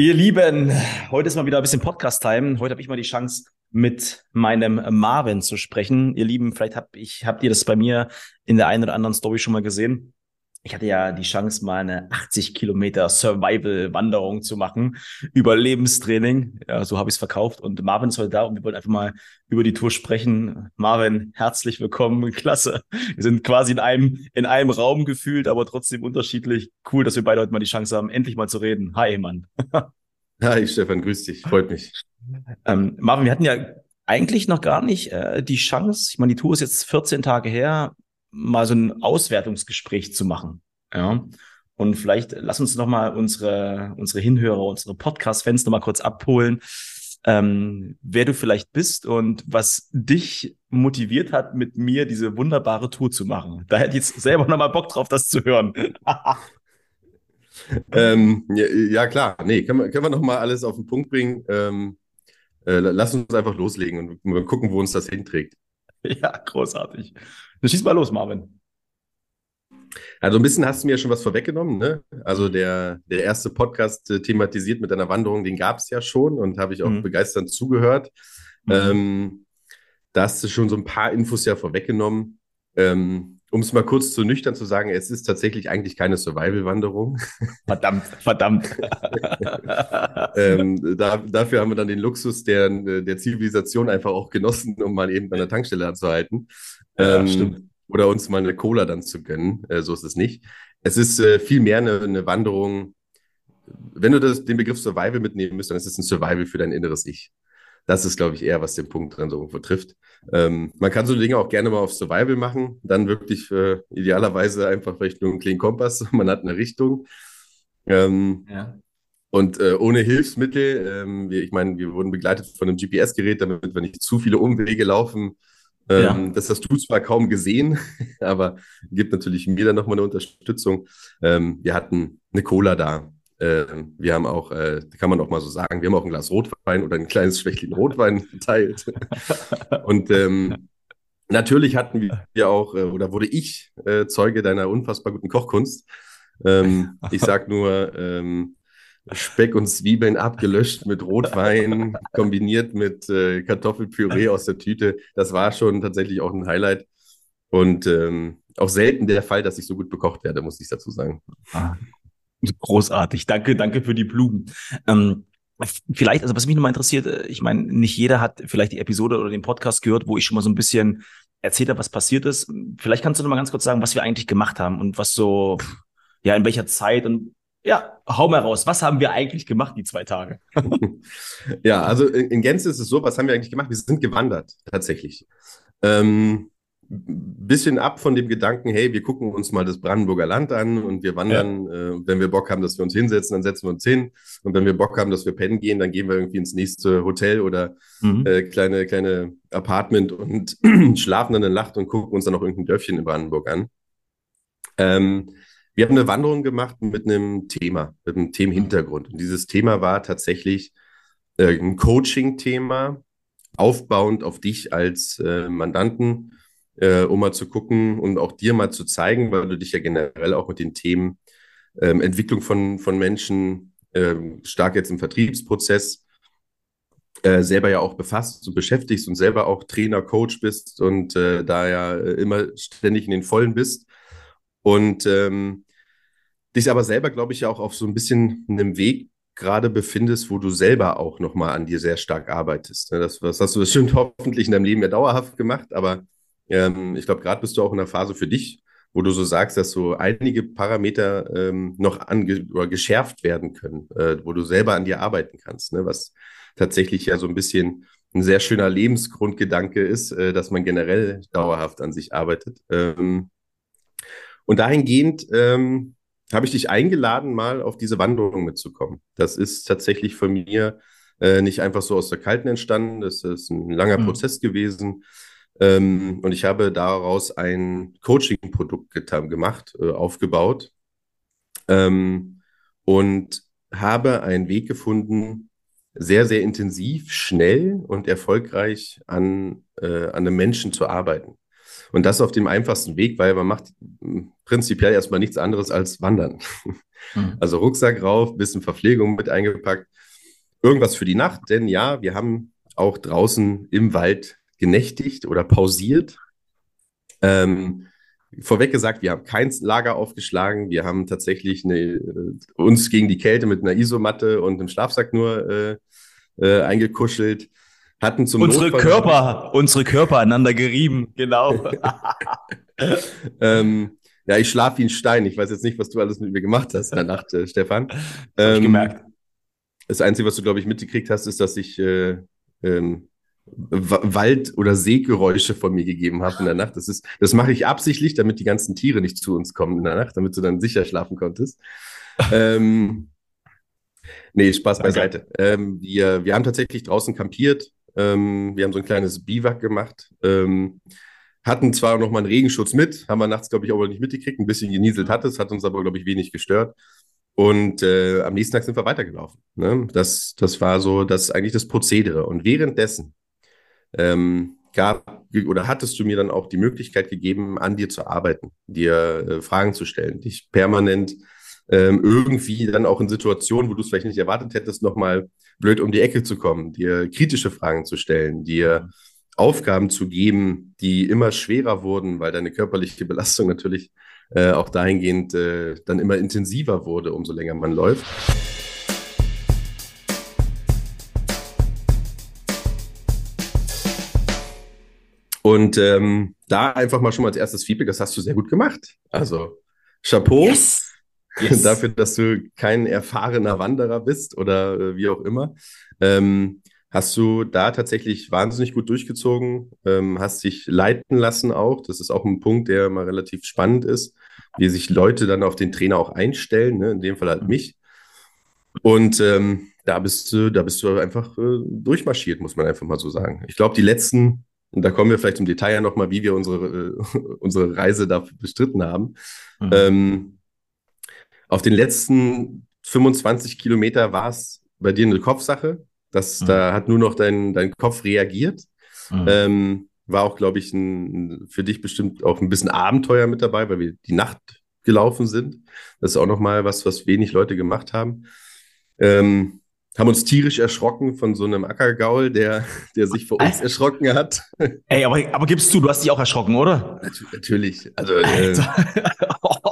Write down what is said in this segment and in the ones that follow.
Ihr Lieben, heute ist mal wieder ein bisschen Podcast-Time. Heute habe ich mal die Chance, mit meinem Marvin zu sprechen. Ihr Lieben, vielleicht hab ich, habt ihr das bei mir in der einen oder anderen Story schon mal gesehen ich hatte ja die Chance, mal eine 80 Kilometer Survival-Wanderung zu machen, Überlebenstraining. Ja, so habe ich es verkauft. Und Marvin ist heute da und wir wollen einfach mal über die Tour sprechen. Marvin, herzlich willkommen, klasse. Wir sind quasi in einem, in einem Raum gefühlt, aber trotzdem unterschiedlich. Cool, dass wir beide heute mal die Chance haben, endlich mal zu reden. Hi, Mann. Hi, Stefan, grüß dich, freut mich. Ähm, Marvin, wir hatten ja eigentlich noch gar nicht äh, die Chance, ich meine, die Tour ist jetzt 14 Tage her, mal so ein Auswertungsgespräch zu machen. Ja. Und vielleicht lass uns noch mal unsere, unsere Hinhörer, unsere Podcast-Fans noch mal kurz abholen, ähm, wer du vielleicht bist und was dich motiviert hat, mit mir diese wunderbare Tour zu machen. Da hätte ich jetzt selber noch mal Bock drauf, das zu hören. ähm, ja, ja, klar. Nee, können wir, können wir noch mal alles auf den Punkt bringen. Ähm, äh, lass uns einfach loslegen und gucken, wo uns das hinträgt. Ja, großartig. Dann schieß mal los, Marvin. Also ein bisschen hast du mir schon was vorweggenommen. Ne? Also der, der erste Podcast äh, thematisiert mit einer Wanderung, den gab es ja schon und habe ich auch mhm. begeisternd zugehört. Mhm. Ähm, da hast du schon so ein paar Infos ja vorweggenommen. Ähm, um es mal kurz zu nüchtern zu sagen, es ist tatsächlich eigentlich keine Survival-Wanderung. Verdammt, verdammt. ähm, da, dafür haben wir dann den Luxus der, der Zivilisation einfach auch genossen, um mal eben an der Tankstelle anzuhalten. Ja, ähm, stimmt. Oder uns mal eine Cola dann zu gönnen. Äh, so ist es nicht. Es ist äh, viel mehr eine, eine Wanderung. Wenn du das, den Begriff Survival mitnehmen müsst, dann ist es ein Survival für dein inneres Ich. Das ist, glaube ich, eher, was den Punkt dran so irgendwo trifft. Ähm, man kann so Dinge auch gerne mal auf Survival machen, dann wirklich äh, idealerweise einfach vielleicht nur einen kleinen Kompass, man hat eine Richtung. Ähm, ja. Und äh, ohne Hilfsmittel, ähm, wir, ich meine, wir wurden begleitet von einem GPS-Gerät, damit wir nicht zu viele Umwege laufen. Ähm, ja. Das hast du zwar kaum gesehen, aber gibt natürlich mir dann nochmal eine Unterstützung. Ähm, wir hatten eine Cola da, wir haben auch, äh, kann man auch mal so sagen, wir haben auch ein Glas Rotwein oder ein kleines Schwächchen Rotwein geteilt. und ähm, natürlich hatten wir auch, äh, oder wurde ich äh, Zeuge deiner unfassbar guten Kochkunst. Ähm, ich sag nur, ähm, Speck und Zwiebeln abgelöscht mit Rotwein, kombiniert mit äh, Kartoffelpüree aus der Tüte. Das war schon tatsächlich auch ein Highlight. Und ähm, auch selten der Fall, dass ich so gut bekocht werde, muss ich dazu sagen. Großartig. Danke, danke für die Blumen. Ähm, vielleicht, also was mich nochmal interessiert, äh, ich meine, nicht jeder hat vielleicht die Episode oder den Podcast gehört, wo ich schon mal so ein bisschen erzählt habe, was passiert ist. Vielleicht kannst du noch mal ganz kurz sagen, was wir eigentlich gemacht haben und was so, ja, in welcher Zeit und ja, hau mal raus. Was haben wir eigentlich gemacht die zwei Tage? ja, also in, in Gänze ist es so, was haben wir eigentlich gemacht? Wir sind gewandert, tatsächlich. Ähm, bisschen ab von dem Gedanken, hey, wir gucken uns mal das Brandenburger Land an und wir wandern. Ja. Äh, wenn wir Bock haben, dass wir uns hinsetzen, dann setzen wir uns hin. Und wenn wir Bock haben, dass wir pennen gehen, dann gehen wir irgendwie ins nächste Hotel oder mhm. äh, kleine, kleine Apartment und schlafen dann in der Nacht und gucken uns dann noch irgendein Dörfchen in Brandenburg an. Ähm, wir haben eine Wanderung gemacht mit einem Thema, mit einem Themenhintergrund. Und dieses Thema war tatsächlich äh, ein Coaching-Thema, aufbauend auf dich als äh, Mandanten äh, um mal zu gucken und auch dir mal zu zeigen, weil du dich ja generell auch mit den Themen ähm, Entwicklung von, von Menschen ähm, stark jetzt im Vertriebsprozess äh, selber ja auch befasst und beschäftigst und selber auch Trainer, Coach bist und äh, da ja immer ständig in den Vollen bist. Und ähm, dich aber selber, glaube ich, ja auch auf so ein bisschen einem Weg gerade befindest, wo du selber auch nochmal an dir sehr stark arbeitest. Ne, das, das hast du bestimmt hoffentlich in deinem Leben ja dauerhaft gemacht, aber ähm, ich glaube, gerade bist du auch in einer Phase für dich, wo du so sagst, dass so einige Parameter ähm, noch ange oder geschärft werden können, äh, wo du selber an dir arbeiten kannst, ne? was tatsächlich ja so ein bisschen ein sehr schöner Lebensgrundgedanke ist, äh, dass man generell dauerhaft an sich arbeitet. Ähm, und dahingehend ähm, habe ich dich eingeladen, mal auf diese Wanderung mitzukommen. Das ist tatsächlich von mir äh, nicht einfach so aus der Kalten entstanden. Das ist ein langer mhm. Prozess gewesen. Ähm, und ich habe daraus ein Coaching-Produkt gemacht, äh, aufgebaut ähm, und habe einen Weg gefunden, sehr, sehr intensiv, schnell und erfolgreich an, äh, an einem Menschen zu arbeiten. Und das auf dem einfachsten Weg, weil man macht prinzipiell erstmal nichts anderes als wandern. Mhm. Also Rucksack rauf, bisschen Verpflegung mit eingepackt, irgendwas für die Nacht, denn ja, wir haben auch draußen im Wald genächtigt oder pausiert. Ähm, vorweg gesagt, wir haben kein Lager aufgeschlagen. Wir haben tatsächlich eine, äh, uns gegen die Kälte mit einer Isomatte und einem Schlafsack nur äh, äh, eingekuschelt. Hatten zum unsere Notfall Körper, unsere Körper aneinander gerieben, genau. ähm, ja, ich schlafe wie ein Stein. Ich weiß jetzt nicht, was du alles mit mir gemacht hast in der Nacht, äh, Stefan. Ähm, ich gemerkt. Das Einzige, was du, glaube ich, mitgekriegt hast, ist, dass ich äh, ähm, Wald- oder Seegeräusche von mir gegeben habe in der Nacht. Das, ist, das mache ich absichtlich, damit die ganzen Tiere nicht zu uns kommen in der Nacht, damit du dann sicher schlafen konntest. ähm, nee, Spaß Danke. beiseite. Ähm, wir, wir haben tatsächlich draußen kampiert. Ähm, wir haben so ein kleines Biwak gemacht. Ähm, hatten zwar noch mal einen Regenschutz mit, haben wir nachts, glaube ich, aber nicht mitgekriegt. Ein bisschen genieselt hat es, hat uns aber, glaube ich, wenig gestört. Und äh, am nächsten Tag sind wir weitergelaufen. Ne? Das, das war so das eigentlich das Prozedere. Und währenddessen ähm, gab oder hattest du mir dann auch die Möglichkeit gegeben, an dir zu arbeiten, dir äh, Fragen zu stellen, dich permanent ähm, irgendwie dann auch in Situationen, wo du es vielleicht nicht erwartet hättest, nochmal blöd um die Ecke zu kommen, dir kritische Fragen zu stellen, dir Aufgaben zu geben, die immer schwerer wurden, weil deine körperliche Belastung natürlich äh, auch dahingehend äh, dann immer intensiver wurde, umso länger man läuft. Und ähm, da einfach mal schon mal als erstes Feedback, das hast du sehr gut gemacht. Also Chapeau yes. Yes. dafür, dass du kein erfahrener Wanderer bist oder äh, wie auch immer. Ähm, hast du da tatsächlich wahnsinnig gut durchgezogen, ähm, hast dich leiten lassen auch. Das ist auch ein Punkt, der mal relativ spannend ist, wie sich Leute dann auf den Trainer auch einstellen, ne? in dem Fall halt mich. Und ähm, da bist du, da bist du einfach äh, durchmarschiert, muss man einfach mal so sagen. Ich glaube, die letzten und da kommen wir vielleicht im Detail ja nochmal, wie wir unsere, äh, unsere Reise da bestritten haben. Mhm. Ähm, auf den letzten 25 Kilometer war es bei dir eine Kopfsache. Das, mhm. Da hat nur noch dein, dein Kopf reagiert. Mhm. Ähm, war auch, glaube ich, ein, für dich bestimmt auch ein bisschen Abenteuer mit dabei, weil wir die Nacht gelaufen sind. Das ist auch nochmal was, was wenig Leute gemacht haben. Ähm, haben uns tierisch erschrocken von so einem Ackergaul, der, der sich vor uns erschrocken hat. Ey, aber, aber gibst du, du hast dich auch erschrocken, oder? Natürlich. Also, äh,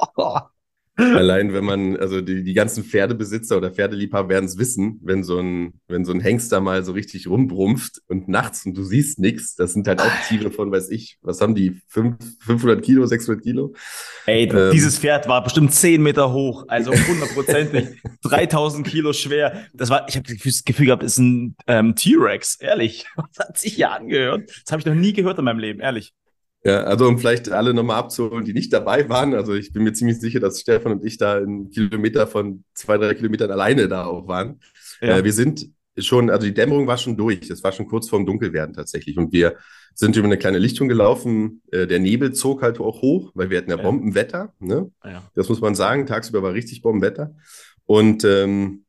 Allein wenn man, also die, die ganzen Pferdebesitzer oder Pferdeliebhaber werden es wissen, wenn so ein, wenn so ein Hengster mal so richtig rumbrumpft und nachts und du siehst nichts, das sind halt auch Tiere von, weiß ich, was haben die, 500 Kilo, 600 Kilo? Ey, ähm, dieses Pferd war bestimmt 10 Meter hoch, also hundertprozentig, 3000 Kilo schwer. Das war, ich habe das Gefühl gehabt, ist ein ähm, T-Rex, ehrlich. Das hat sich ja angehört. Das habe ich noch nie gehört in meinem Leben, ehrlich. Ja, also um vielleicht alle nochmal abzuholen, die nicht dabei waren. Also ich bin mir ziemlich sicher, dass Stefan und ich da einen Kilometer von zwei, drei Kilometern alleine da auch waren. Ja. Äh, wir sind schon, also die Dämmerung war schon durch. Es war schon kurz vorm Dunkelwerden tatsächlich. Und wir sind über eine kleine Lichtung gelaufen. Äh, der Nebel zog halt auch hoch, weil wir hatten ja, ja. Bombenwetter. Ne? Ja. Das muss man sagen. Tagsüber war richtig Bombenwetter. Und ähm,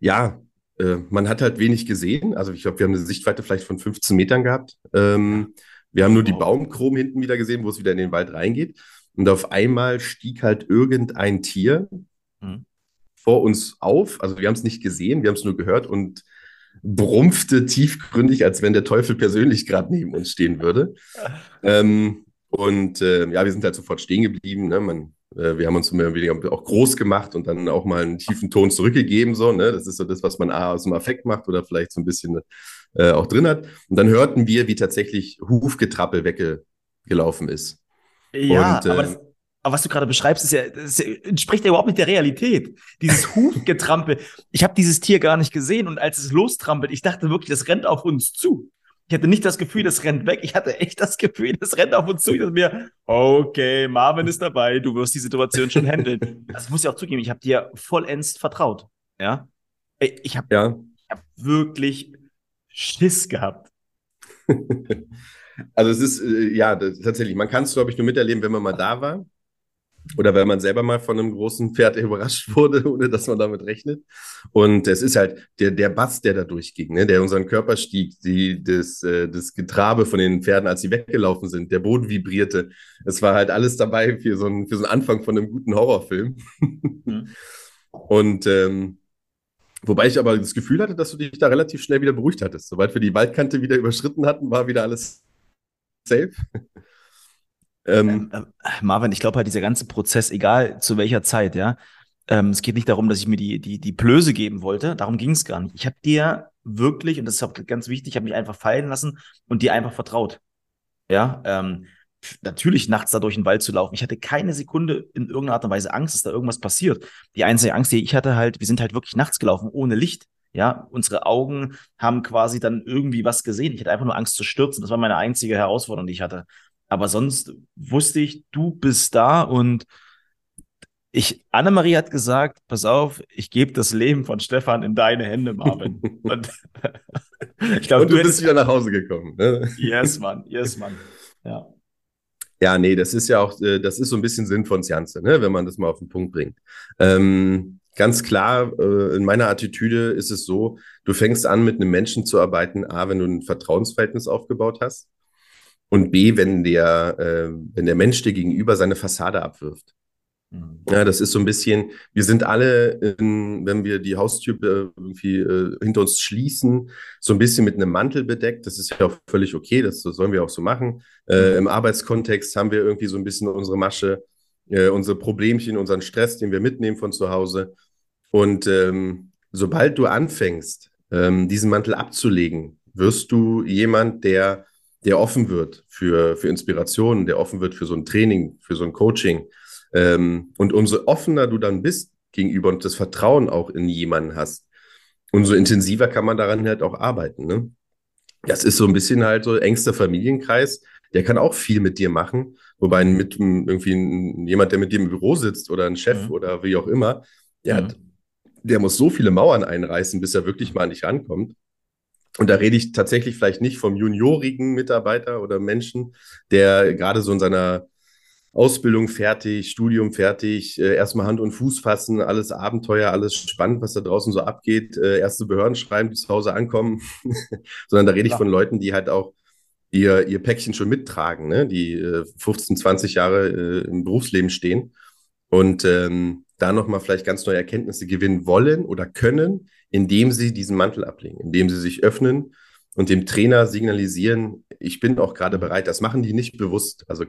ja, äh, man hat halt wenig gesehen. Also ich glaube, wir haben eine Sichtweite vielleicht von 15 Metern gehabt. Ähm, wir haben nur die Baumkrom hinten wieder gesehen, wo es wieder in den Wald reingeht. Und auf einmal stieg halt irgendein Tier mhm. vor uns auf. Also wir haben es nicht gesehen, wir haben es nur gehört und brumpfte tiefgründig, als wenn der Teufel persönlich gerade neben uns stehen würde. ähm, und äh, ja, wir sind halt sofort stehen geblieben. Ne? Man, äh, wir haben uns mehr oder weniger auch groß gemacht und dann auch mal einen tiefen Ton zurückgegeben. So, ne? Das ist so das, was man A aus dem Affekt macht oder vielleicht so ein bisschen äh, auch drin hat. Und dann hörten wir, wie tatsächlich Hufgetrappel weggelaufen ist. Ja, und, aber, das, aber was du gerade beschreibst, ist ja, das entspricht ja überhaupt mit der Realität. Dieses Hufgetrampel. ich habe dieses Tier gar nicht gesehen und als es lostrampelt, ich dachte wirklich, das rennt auf uns zu. Ich hatte nicht das Gefühl, das rennt weg. Ich hatte echt das Gefühl, das rennt auf uns zu. Ich dachte mir, okay, Marvin ist dabei, du wirst die Situation schon handeln. Das muss ich auch zugeben, ich habe dir vollends vertraut. Ja. Ich habe ja. Ich hab wirklich Schiss gehabt. also es ist, äh, ja, das, tatsächlich, man kann es, glaube ich, nur miterleben, wenn man mal da war. oder wenn man selber mal von einem großen Pferd überrascht wurde, ohne dass man damit rechnet. Und es ist halt der, der Bass, der da durchging, ne? der unseren Körper stieg, die, das, äh, das Getrabe von den Pferden, als sie weggelaufen sind, der Boden vibrierte. Es war halt alles dabei für so einen, für so einen Anfang von einem guten Horrorfilm. Mhm. Und ähm, wobei ich aber das Gefühl hatte, dass du dich da relativ schnell wieder beruhigt hattest. Sobald wir die Waldkante wieder überschritten hatten, war wieder alles safe. Ähm, ähm, Marvin, ich glaube halt, dieser ganze Prozess, egal zu welcher Zeit, ja, ähm, es geht nicht darum, dass ich mir die, die, die Blöße geben wollte. Darum ging es gar nicht. Ich habe dir wirklich, und das ist auch ganz wichtig, ich habe mich einfach fallen lassen und dir einfach vertraut. Ja, ähm, natürlich nachts da durch den Wald zu laufen. Ich hatte keine Sekunde in irgendeiner Art und Weise Angst, dass da irgendwas passiert. Die einzige Angst, die ich hatte halt, wir sind halt wirklich nachts gelaufen, ohne Licht. Ja, unsere Augen haben quasi dann irgendwie was gesehen. Ich hatte einfach nur Angst zu stürzen. Das war meine einzige Herausforderung, die ich hatte. Aber sonst wusste ich, du bist da und ich, Annemarie hat gesagt, pass auf, ich gebe das Leben von Stefan in deine Hände, Marvin. und ich glaube, du, du, bist wieder nach Hause gekommen. Ne? Yes, Mann, yes, Mann. Ja. Ja, nee, das ist ja auch, äh, das ist so ein bisschen Sinn von Sianze, ne, wenn man das mal auf den Punkt bringt. Ähm, ganz klar, äh, in meiner Attitüde ist es so, du fängst an, mit einem Menschen zu arbeiten, A, wenn du ein Vertrauensverhältnis aufgebaut hast und B, wenn der, äh, wenn der Mensch dir gegenüber seine Fassade abwirft. Ja, das ist so ein bisschen, wir sind alle, in, wenn wir die Haustür äh, irgendwie äh, hinter uns schließen, so ein bisschen mit einem Mantel bedeckt. Das ist ja auch völlig okay, das, das sollen wir auch so machen. Äh, mhm. Im Arbeitskontext haben wir irgendwie so ein bisschen unsere Masche, äh, unsere Problemchen, unseren Stress, den wir mitnehmen von zu Hause. Und ähm, sobald du anfängst, ähm, diesen Mantel abzulegen, wirst du jemand, der der offen wird für, für Inspirationen, der offen wird für so ein Training, für so ein Coaching. Ähm, und umso offener du dann bist gegenüber und das Vertrauen auch in jemanden hast, umso intensiver kann man daran halt auch arbeiten. Ne? Das ist so ein bisschen halt so engster Familienkreis, der kann auch viel mit dir machen. Wobei mit irgendwie ein, jemand, der mit dir im Büro sitzt oder ein Chef mhm. oder wie auch immer, der, mhm. hat, der muss so viele Mauern einreißen, bis er wirklich mal an dich rankommt. Und da rede ich tatsächlich vielleicht nicht vom juniorigen Mitarbeiter oder Menschen, der gerade so in seiner Ausbildung fertig, Studium fertig, äh, erstmal Hand und Fuß fassen, alles Abenteuer, alles spannend, was da draußen so abgeht, äh, erste Behörden schreiben, die zu Hause ankommen, sondern da rede ich ja. von Leuten, die halt auch ihr, ihr Päckchen schon mittragen, ne? die äh, 15, 20 Jahre äh, im Berufsleben stehen und ähm, da nochmal vielleicht ganz neue Erkenntnisse gewinnen wollen oder können, indem sie diesen Mantel ablegen, indem sie sich öffnen und dem Trainer signalisieren, ich bin auch gerade bereit. Das machen die nicht bewusst. Also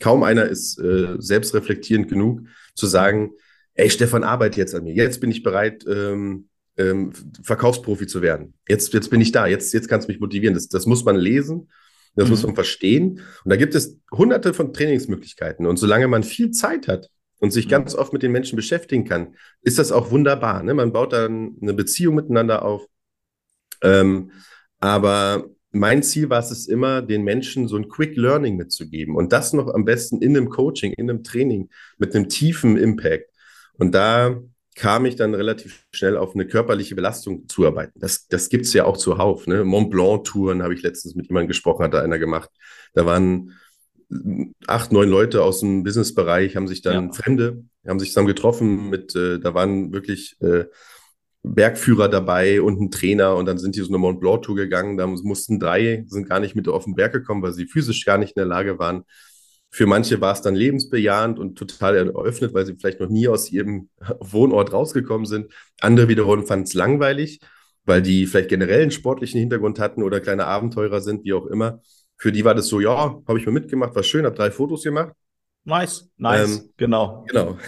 kaum einer ist äh, selbstreflektierend genug zu sagen, ey, Stefan, arbeite jetzt an mir. Jetzt bin ich bereit, ähm, ähm, Verkaufsprofi zu werden. Jetzt, jetzt bin ich da. Jetzt, jetzt kannst du mich motivieren. Das, das muss man lesen. Das mhm. muss man verstehen. Und da gibt es hunderte von Trainingsmöglichkeiten. Und solange man viel Zeit hat, und sich mhm. ganz oft mit den Menschen beschäftigen kann, ist das auch wunderbar. Ne? Man baut dann eine Beziehung miteinander auf. Ähm, aber mein Ziel war es immer, den Menschen so ein Quick Learning mitzugeben und das noch am besten in einem Coaching, in einem Training mit einem tiefen Impact. Und da kam ich dann relativ schnell auf eine körperliche Belastung zu arbeiten. Das, das gibt es ja auch zuhauf. Ne? Mont Blanc-Touren habe ich letztens mit jemandem gesprochen, hat da einer gemacht. Da waren acht, neun Leute aus dem Businessbereich haben sich dann ja. Fremde, haben sich zusammen getroffen mit, äh, da waren wirklich äh, Bergführer dabei und ein Trainer und dann sind die so eine Mont Blanc Tour gegangen. Da mussten drei, sind gar nicht mit auf den Berg gekommen, weil sie physisch gar nicht in der Lage waren. Für manche war es dann lebensbejahend und total eröffnet, weil sie vielleicht noch nie aus ihrem Wohnort rausgekommen sind. Andere wiederum fanden es langweilig, weil die vielleicht generell einen sportlichen Hintergrund hatten oder kleine Abenteurer sind, wie auch immer. Für die war das so, ja, habe ich mal mitgemacht, war schön, habe drei Fotos gemacht. Nice, nice, ähm, genau. Genau.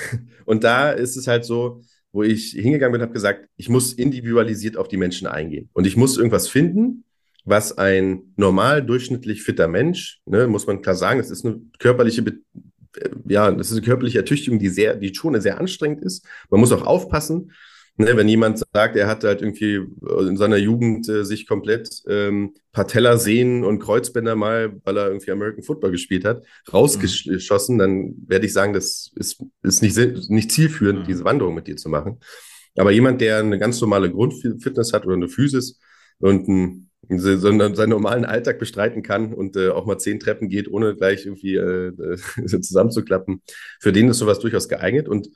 Und da ist es halt so, wo ich hingegangen bin, habe gesagt, ich muss individualisiert auf die Menschen eingehen. Und ich muss irgendwas finden, was ein normal durchschnittlich fitter Mensch, ne, muss man klar sagen, das ist eine körperliche, äh, ja, das ist eine körperliche Ertüchtigung, die sehr, die schon sehr anstrengend ist. Man muss auch aufpassen, Ne, wenn jemand sagt, er hat halt irgendwie in seiner Jugend äh, sich komplett ähm, Patellasehnen und Kreuzbänder mal, weil er irgendwie American Football gespielt hat, rausgeschossen, mhm. dann werde ich sagen, das ist, ist nicht, nicht zielführend, mhm. diese Wanderung mit dir zu machen. Aber jemand, der eine ganz normale Grundfitness hat oder eine Physis und ein sondern seinen normalen Alltag bestreiten kann und äh, auch mal zehn Treppen geht, ohne gleich irgendwie äh, zusammenzuklappen. Für den ist sowas durchaus geeignet. Und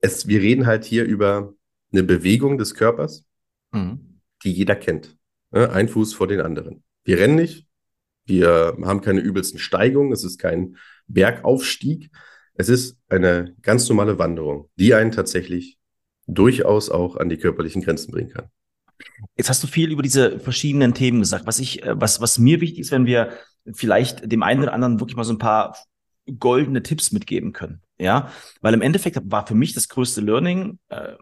es, wir reden halt hier über eine Bewegung des Körpers, mhm. die jeder kennt. Ja, ein Fuß vor den anderen. Wir rennen nicht, wir haben keine übelsten Steigungen, es ist kein Bergaufstieg. Es ist eine ganz normale Wanderung, die einen tatsächlich durchaus auch an die körperlichen Grenzen bringen kann. Jetzt hast du viel über diese verschiedenen Themen gesagt. Was ich, äh, was, was mir wichtig ist, wenn wir vielleicht dem einen oder anderen wirklich mal so ein paar goldene Tipps mitgeben können. Ja, weil im Endeffekt war für mich das größte Learning, äh,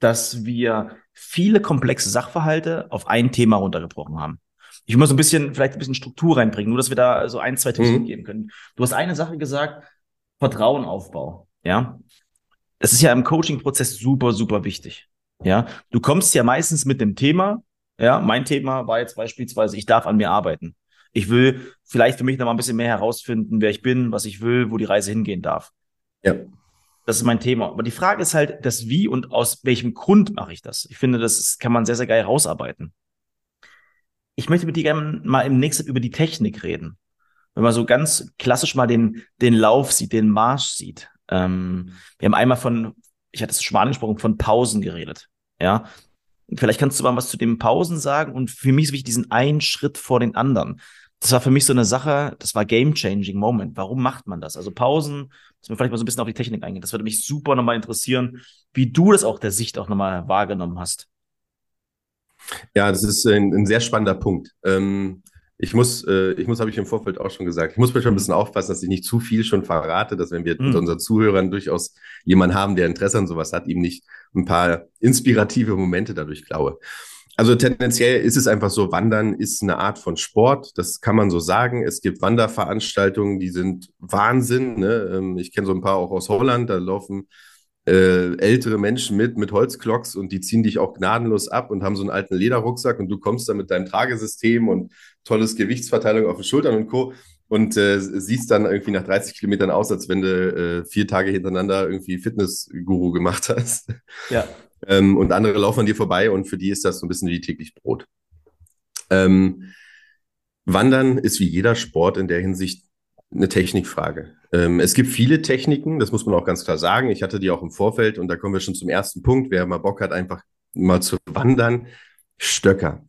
dass wir viele komplexe Sachverhalte auf ein Thema runtergebrochen haben. Ich so ein bisschen, vielleicht ein bisschen Struktur reinbringen, nur dass wir da so ein, zwei Tipps mhm. mitgeben können. Du hast eine Sache gesagt, Vertrauenaufbau. Ja, das ist ja im Coaching-Prozess super, super wichtig. Ja, du kommst ja meistens mit dem Thema. Ja, mein Thema war jetzt beispielsweise, ich darf an mir arbeiten. Ich will vielleicht für mich noch mal ein bisschen mehr herausfinden, wer ich bin, was ich will, wo die Reise hingehen darf. Ja. Das ist mein Thema. Aber die Frage ist halt, das Wie und aus welchem Grund mache ich das? Ich finde, das kann man sehr, sehr geil rausarbeiten. Ich möchte mit dir gerne mal im nächsten über die Technik reden. Wenn man so ganz klassisch mal den, den Lauf sieht, den Marsch sieht. Ähm, wir haben einmal von, ich hatte es schon mal angesprochen, von Pausen geredet. Ja. Vielleicht kannst du mal was zu den Pausen sagen und für mich ist wichtig diesen einen Schritt vor den anderen. Das war für mich so eine Sache, das war game-changing Moment. Warum macht man das? Also Pausen, dass wir vielleicht mal so ein bisschen auf die Technik eingehen. Das würde mich super nochmal interessieren, wie du das auch der Sicht auch nochmal wahrgenommen hast. Ja, das ist ein, ein sehr spannender Punkt. Ähm, ich muss, äh, ich muss, habe ich im Vorfeld auch schon gesagt, ich muss mir schon ein bisschen aufpassen, dass ich nicht zu viel schon verrate, dass wenn wir mhm. mit unseren Zuhörern durchaus jemanden haben, der Interesse an sowas hat, ihm nicht ein paar inspirative Momente dadurch klaue. Also tendenziell ist es einfach so, Wandern ist eine Art von Sport, das kann man so sagen. Es gibt Wanderveranstaltungen, die sind Wahnsinn. Ne? Ähm, ich kenne so ein paar auch aus Holland, da laufen äh, ältere Menschen mit, mit Holzklocks und die ziehen dich auch gnadenlos ab und haben so einen alten Lederrucksack und du kommst da mit deinem Tragesystem und tolles Gewichtsverteilung auf den Schultern und Co. Und äh, siehst dann irgendwie nach 30 Kilometern aus, als wenn du äh, vier Tage hintereinander irgendwie Fitnessguru gemacht hast. Ja. Ähm, und andere laufen an dir vorbei und für die ist das so ein bisschen wie täglich Brot. Ähm, Wandern ist wie jeder Sport in der Hinsicht eine Technikfrage. Ähm, es gibt viele Techniken, das muss man auch ganz klar sagen. Ich hatte die auch im Vorfeld und da kommen wir schon zum ersten Punkt. Wer mal Bock hat, einfach mal zu wandern, Stöcker.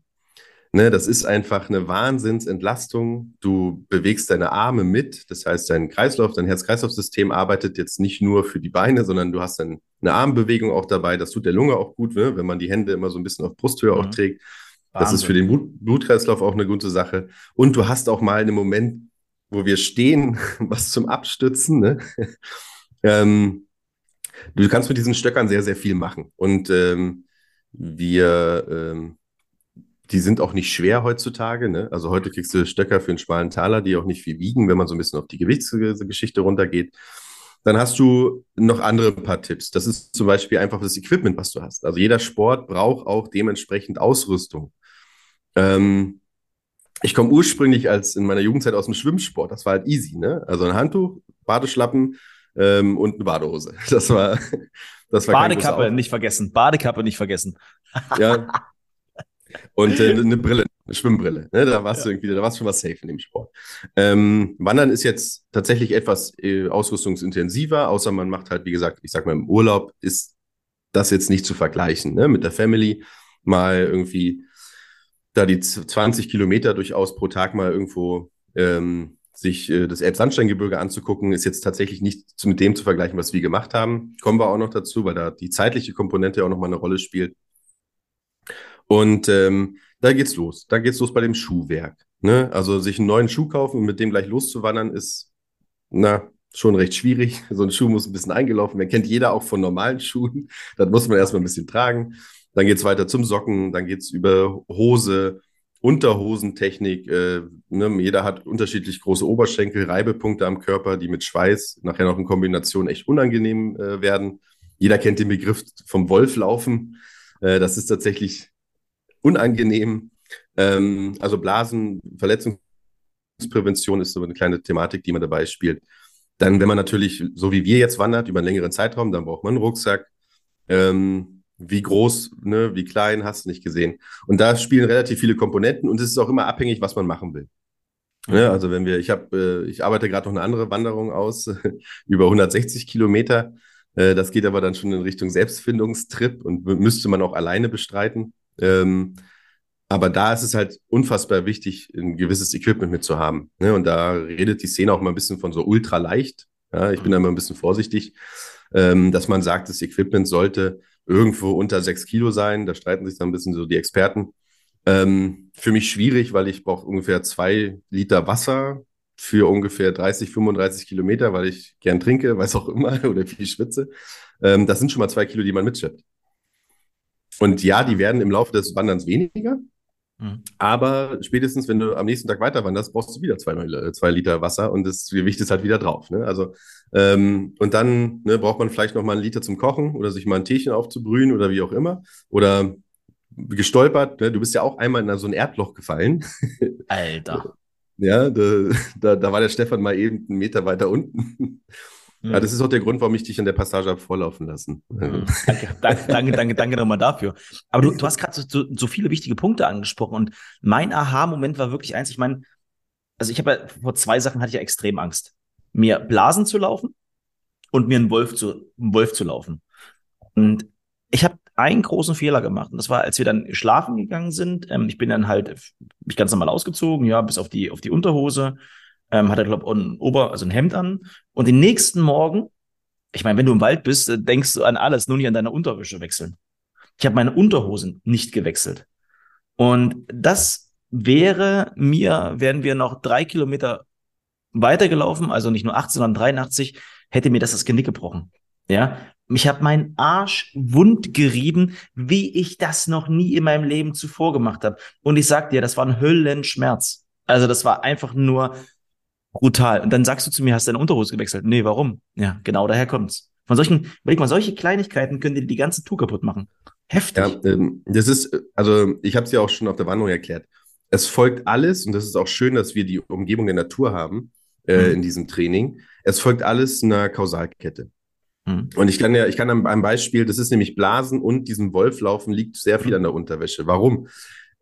Ne, das ist einfach eine Wahnsinnsentlastung. Du bewegst deine Arme mit, das heißt, dein Kreislauf, dein Herz-Kreislauf-System arbeitet jetzt nicht nur für die Beine, sondern du hast dann eine Armbewegung auch dabei. Das tut der Lunge auch gut, ne? wenn man die Hände immer so ein bisschen auf Brusthöhe mhm. auch trägt. Das Wahnsinn. ist für den Blut Blutkreislauf auch eine gute Sache. Und du hast auch mal einen Moment, wo wir stehen, was zum Abstützen. Ne? ähm, du kannst mit diesen Stöckern sehr, sehr viel machen. Und ähm, wir, ähm, die sind auch nicht schwer heutzutage. Ne? Also heute kriegst du Stöcker für einen schmalen Taler, die auch nicht viel wiegen, wenn man so ein bisschen auf die Gewichtsgeschichte runtergeht. Dann hast du noch andere paar Tipps. Das ist zum Beispiel einfach das Equipment, was du hast. Also jeder Sport braucht auch dementsprechend Ausrüstung. Ähm, ich komme ursprünglich als in meiner Jugendzeit aus dem Schwimmsport. Das war halt easy, ne? Also ein Handtuch, Badeschlappen ähm, und eine Badehose. Das war, das war Badekappe nicht vergessen. Badekappe nicht vergessen. ja. Und äh, eine Brille, eine Schwimmbrille. Ne? Da warst ja. du irgendwie, da warst du schon mal safe in dem Sport. Ähm, Wandern ist jetzt tatsächlich etwas äh, ausrüstungsintensiver, außer man macht halt, wie gesagt, ich sag mal, im Urlaub ist das jetzt nicht zu vergleichen, ne? Mit der Family mal irgendwie da die 20 Kilometer durchaus pro Tag mal irgendwo ähm, sich äh, das Elbsandsteingebirge anzugucken, ist jetzt tatsächlich nicht zu, mit dem zu vergleichen, was wir gemacht haben. Kommen wir auch noch dazu, weil da die zeitliche Komponente auch nochmal eine Rolle spielt. Und ähm, da geht's los. Da geht's los bei dem Schuhwerk. Ne? Also sich einen neuen Schuh kaufen und mit dem gleich loszuwandern ist, na, schon recht schwierig. So ein Schuh muss ein bisschen eingelaufen werden. Kennt jeder auch von normalen Schuhen. Das muss man erstmal ein bisschen tragen. Dann geht es weiter zum Socken, dann geht es über Hose, Unterhosentechnik. Äh, ne? Jeder hat unterschiedlich große Oberschenkel, Reibepunkte am Körper, die mit Schweiß nachher noch in Kombination echt unangenehm äh, werden. Jeder kennt den Begriff vom Wolflaufen. Äh, das ist tatsächlich unangenehm. Ähm, also Blasen, Verletzungsprävention ist so eine kleine Thematik, die man dabei spielt. Dann, wenn man natürlich, so wie wir jetzt wandert, über einen längeren Zeitraum, dann braucht man einen Rucksack. Ähm, wie groß, ne, wie klein, hast du nicht gesehen. Und da spielen relativ viele Komponenten und es ist auch immer abhängig, was man machen will. Mhm. Ne, also wenn wir, ich habe, äh, ich arbeite gerade noch eine andere Wanderung aus, über 160 Kilometer. Äh, das geht aber dann schon in Richtung Selbstfindungstrip und müsste man auch alleine bestreiten. Ähm, aber da ist es halt unfassbar wichtig, ein gewisses Equipment mitzuhaben. Ne? Und da redet die Szene auch mal ein bisschen von so ultra leicht. Ja, ich bin da immer ein bisschen vorsichtig, ähm, dass man sagt, das Equipment sollte irgendwo unter sechs Kilo sein. Da streiten sich dann ein bisschen so die Experten. Ähm, für mich schwierig, weil ich brauche ungefähr zwei Liter Wasser für ungefähr 30, 35 Kilometer, weil ich gern trinke, weiß auch immer, oder viel schwitze. Ähm, das sind schon mal zwei Kilo, die man mitschleppt. Und ja, die werden im Laufe des Wanderns weniger. Mhm. Aber spätestens, wenn du am nächsten Tag weiter wanderst, brauchst du wieder zwei, zwei Liter Wasser und das Gewicht ist halt wieder drauf. Ne? Also, ähm, und dann ne, braucht man vielleicht noch mal einen Liter zum Kochen oder sich mal ein Teechen aufzubrühen oder wie auch immer. Oder gestolpert. Ne? Du bist ja auch einmal in so ein Erdloch gefallen. Alter. ja, da, da, da, war der Stefan mal eben einen Meter weiter unten. Ja, das ist auch der Grund, warum ich dich an der Passage habe vorlaufen lassen. Danke, danke, danke, danke, danke nochmal dafür. Aber du, du hast gerade so, so viele wichtige Punkte angesprochen und mein Aha-Moment war wirklich eins. Ich meine, also ich habe ja vor zwei Sachen hatte ich ja extrem Angst, mir Blasen zu laufen und mir einen Wolf zu, einen Wolf zu laufen. Und ich habe einen großen Fehler gemacht. Und das war, als wir dann schlafen gegangen sind. Ähm, ich bin dann halt mich ganz normal ausgezogen, ja, bis auf die, auf die Unterhose. Ähm, hatte, glaube ich, ein Ober, also ein Hemd an. Und den nächsten Morgen, ich meine, wenn du im Wald bist, äh, denkst du an alles, nur nicht an deine Unterwäsche wechseln. Ich habe meine Unterhosen nicht gewechselt. Und das wäre mir, wären wir noch drei Kilometer weitergelaufen, also nicht nur 18, sondern 83, hätte mir das das Genick gebrochen. Ja, mich hat mein Arsch wund gerieben, wie ich das noch nie in meinem Leben zuvor gemacht habe. Und ich sag dir, das war ein Höllenschmerz. Also das war einfach nur brutal. Und dann sagst du zu mir, hast du deine Unterhose gewechselt? Nee, warum? Ja, genau daher kommt's. Von solchen, überleg mal, solche Kleinigkeiten können dir die ganze Tour kaputt machen. Heftig. Ja, ähm, das ist, also ich habe es ja auch schon auf der Wanderung erklärt. Es folgt alles, und das ist auch schön, dass wir die Umgebung der Natur haben äh, mhm. in diesem Training. Es folgt alles einer Kausalkette. Mhm. Und ich kann ja, ich kann am Beispiel, das ist nämlich Blasen und diesem Wolflaufen liegt sehr viel mhm. an der Unterwäsche. Warum?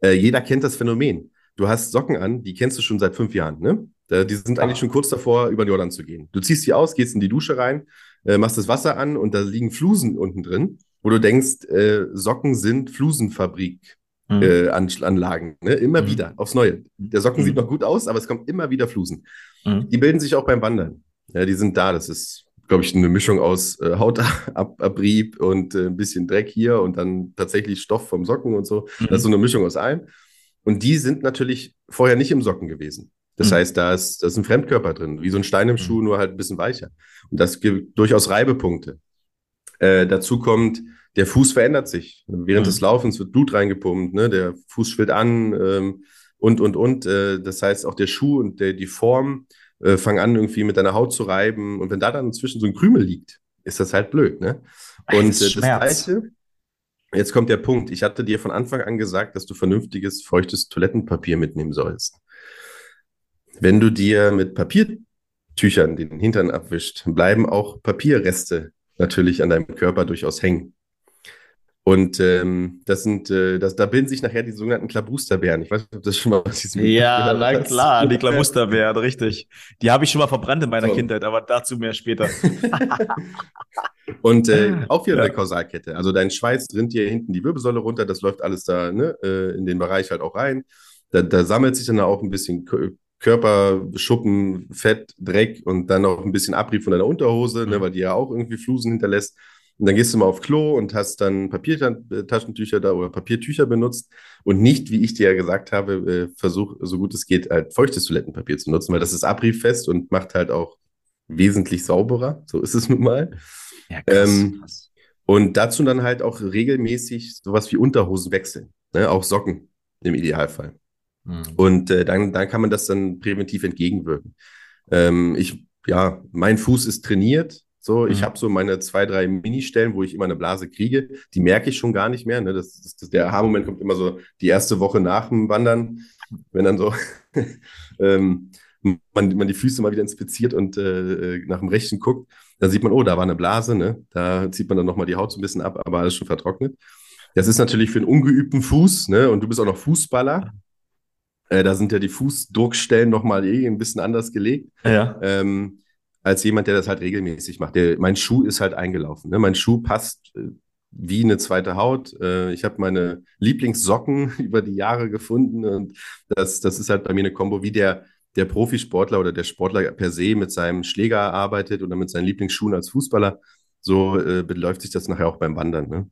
Äh, jeder kennt das Phänomen. Du hast Socken an, die kennst du schon seit fünf Jahren, ne? Die sind eigentlich schon kurz davor, über den Jordan zu gehen. Du ziehst sie aus, gehst in die Dusche rein, äh, machst das Wasser an und da liegen Flusen unten drin, wo du denkst, äh, Socken sind Flusenfabrik. Mhm. Äh, Anlagen, ne? immer mhm. wieder aufs Neue. Der Socken mhm. sieht noch gut aus, aber es kommt immer wieder Flusen. Mhm. Die bilden sich auch beim Wandern. Ja, die sind da. Das ist glaube ich, eine Mischung aus äh, Hautabrieb und äh, ein bisschen Dreck hier und dann tatsächlich Stoff vom Socken und so. Mhm. Das ist so eine Mischung aus allem. Und die sind natürlich vorher nicht im Socken gewesen. Das mhm. heißt, da ist, da ist ein Fremdkörper drin, wie so ein Stein im Schuh, mhm. nur halt ein bisschen weicher. Und das gibt durchaus Reibepunkte. Äh, dazu kommt, der Fuß verändert sich. Während mhm. des Laufens wird Blut reingepumpt, ne? der Fuß schwillt an ähm, und, und, und. Äh, das heißt, auch der Schuh und der, die Form äh, fang an, irgendwie mit deiner Haut zu reiben. Und wenn da dann inzwischen so ein Krümel liegt, ist das halt blöd, ne? Und das, äh, das Gleiche, jetzt kommt der Punkt. Ich hatte dir von Anfang an gesagt, dass du vernünftiges, feuchtes Toilettenpapier mitnehmen sollst. Wenn du dir mit Papiertüchern den Hintern abwischt, bleiben auch Papierreste natürlich an deinem Körper durchaus hängen. Und ähm, das sind, äh, das, da bilden sich nachher die sogenannten Klabusterbären. Ich weiß nicht, ob das schon mal was ist. Ja, na klar, die Klabusterbären, richtig. Die habe ich schon mal verbrannt in meiner so. Kindheit, aber dazu mehr später. Und äh, auch wieder ja. eine Kausalkette. Also dein Schweiß rinnt dir hinten die Wirbelsäule runter, das läuft alles da ne, äh, in den Bereich halt auch rein. Da, da sammelt sich dann auch ein bisschen Körper, Schuppen, Fett, Dreck und dann auch ein bisschen Abrieb von deiner Unterhose, ne, mhm. ne, weil die ja auch irgendwie Flusen hinterlässt. Und dann gehst du mal auf Klo und hast dann Papiertaschentücher da oder Papiertücher benutzt und nicht, wie ich dir ja gesagt habe, äh, versuch, so gut es geht, halt feuchtes Toilettenpapier zu nutzen, weil das ist abriebfest und macht halt auch wesentlich sauberer. So ist es nun mal. Ja, krass, ähm, krass. Und dazu dann halt auch regelmäßig sowas wie Unterhosen wechseln, ne? auch Socken im Idealfall. Mhm. Und äh, dann, dann kann man das dann präventiv entgegenwirken. Ähm, ich, ja, mein Fuß ist trainiert, so, mhm. ich habe so meine zwei, drei Ministellen, wo ich immer eine Blase kriege. Die merke ich schon gar nicht mehr. Ne? Das, das, das, der Aha-Moment kommt immer so die erste Woche nach dem Wandern, wenn dann so. ähm, man, man die Füße mal wieder inspiziert und äh, nach dem Rechten guckt, dann sieht man, oh, da war eine Blase, ne? Da zieht man dann nochmal die Haut so ein bisschen ab, aber alles schon vertrocknet. Das ist natürlich für einen ungeübten Fuß, ne? Und du bist auch noch Fußballer. Äh, da sind ja die Fußdruckstellen nochmal eh ein bisschen anders gelegt. Ja. Ähm, als jemand, der das halt regelmäßig macht. Der, mein Schuh ist halt eingelaufen. Ne? Mein Schuh passt äh, wie eine zweite Haut. Äh, ich habe meine Lieblingssocken über die Jahre gefunden und das, das ist halt bei mir eine Kombo, wie der, der Profisportler oder der Sportler per se mit seinem Schläger arbeitet oder mit seinen Lieblingsschuhen als Fußballer. So äh, beläuft sich das nachher auch beim Wandern. Ne?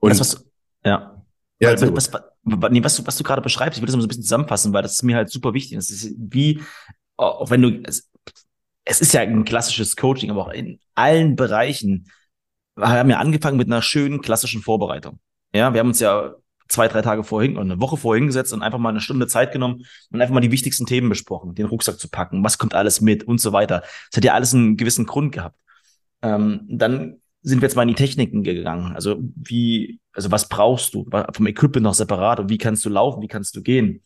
Und das, was, ja. Ja, was, was, was, nee, was, du, was du gerade beschreibst, ich will das mal so ein bisschen zusammenfassen, weil das ist mir halt super wichtig. Das ist wie, auch wenn du, es, es ist ja ein klassisches Coaching, aber auch in allen Bereichen. Wir haben ja angefangen mit einer schönen klassischen Vorbereitung. Ja, wir haben uns ja zwei, drei Tage vorhin oder eine Woche vorhin gesetzt und einfach mal eine Stunde Zeit genommen und einfach mal die wichtigsten Themen besprochen, den Rucksack zu packen, was kommt alles mit und so weiter. Das hat ja alles einen gewissen Grund gehabt. Ähm, dann sind wir jetzt mal in die Techniken gegangen. Also wie, also was brauchst du vom Equipment noch separat und wie kannst du laufen, wie kannst du gehen?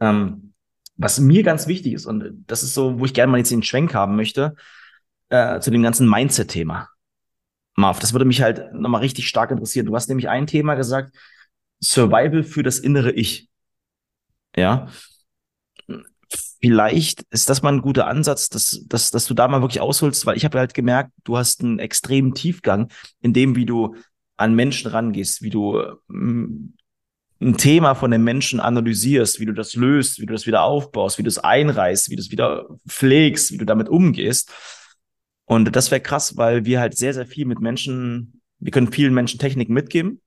Ähm, was mir ganz wichtig ist und das ist so, wo ich gerne mal jetzt den Schwenk haben möchte, äh, zu dem ganzen Mindset-Thema. Marv, das würde mich halt nochmal richtig stark interessieren. Du hast nämlich ein Thema gesagt, Survival für das innere Ich. Ja. Vielleicht ist das mal ein guter Ansatz, dass, dass, dass du da mal wirklich ausholst, weil ich habe halt gemerkt, du hast einen extremen Tiefgang in dem, wie du an Menschen rangehst, wie du mm, ein Thema von den Menschen analysierst, wie du das löst, wie du das wieder aufbaust, wie du es einreißt, wie du es wieder pflegst, wie du damit umgehst. Und das wäre krass, weil wir halt sehr, sehr viel mit Menschen, wir können vielen Menschen Techniken mitgeben.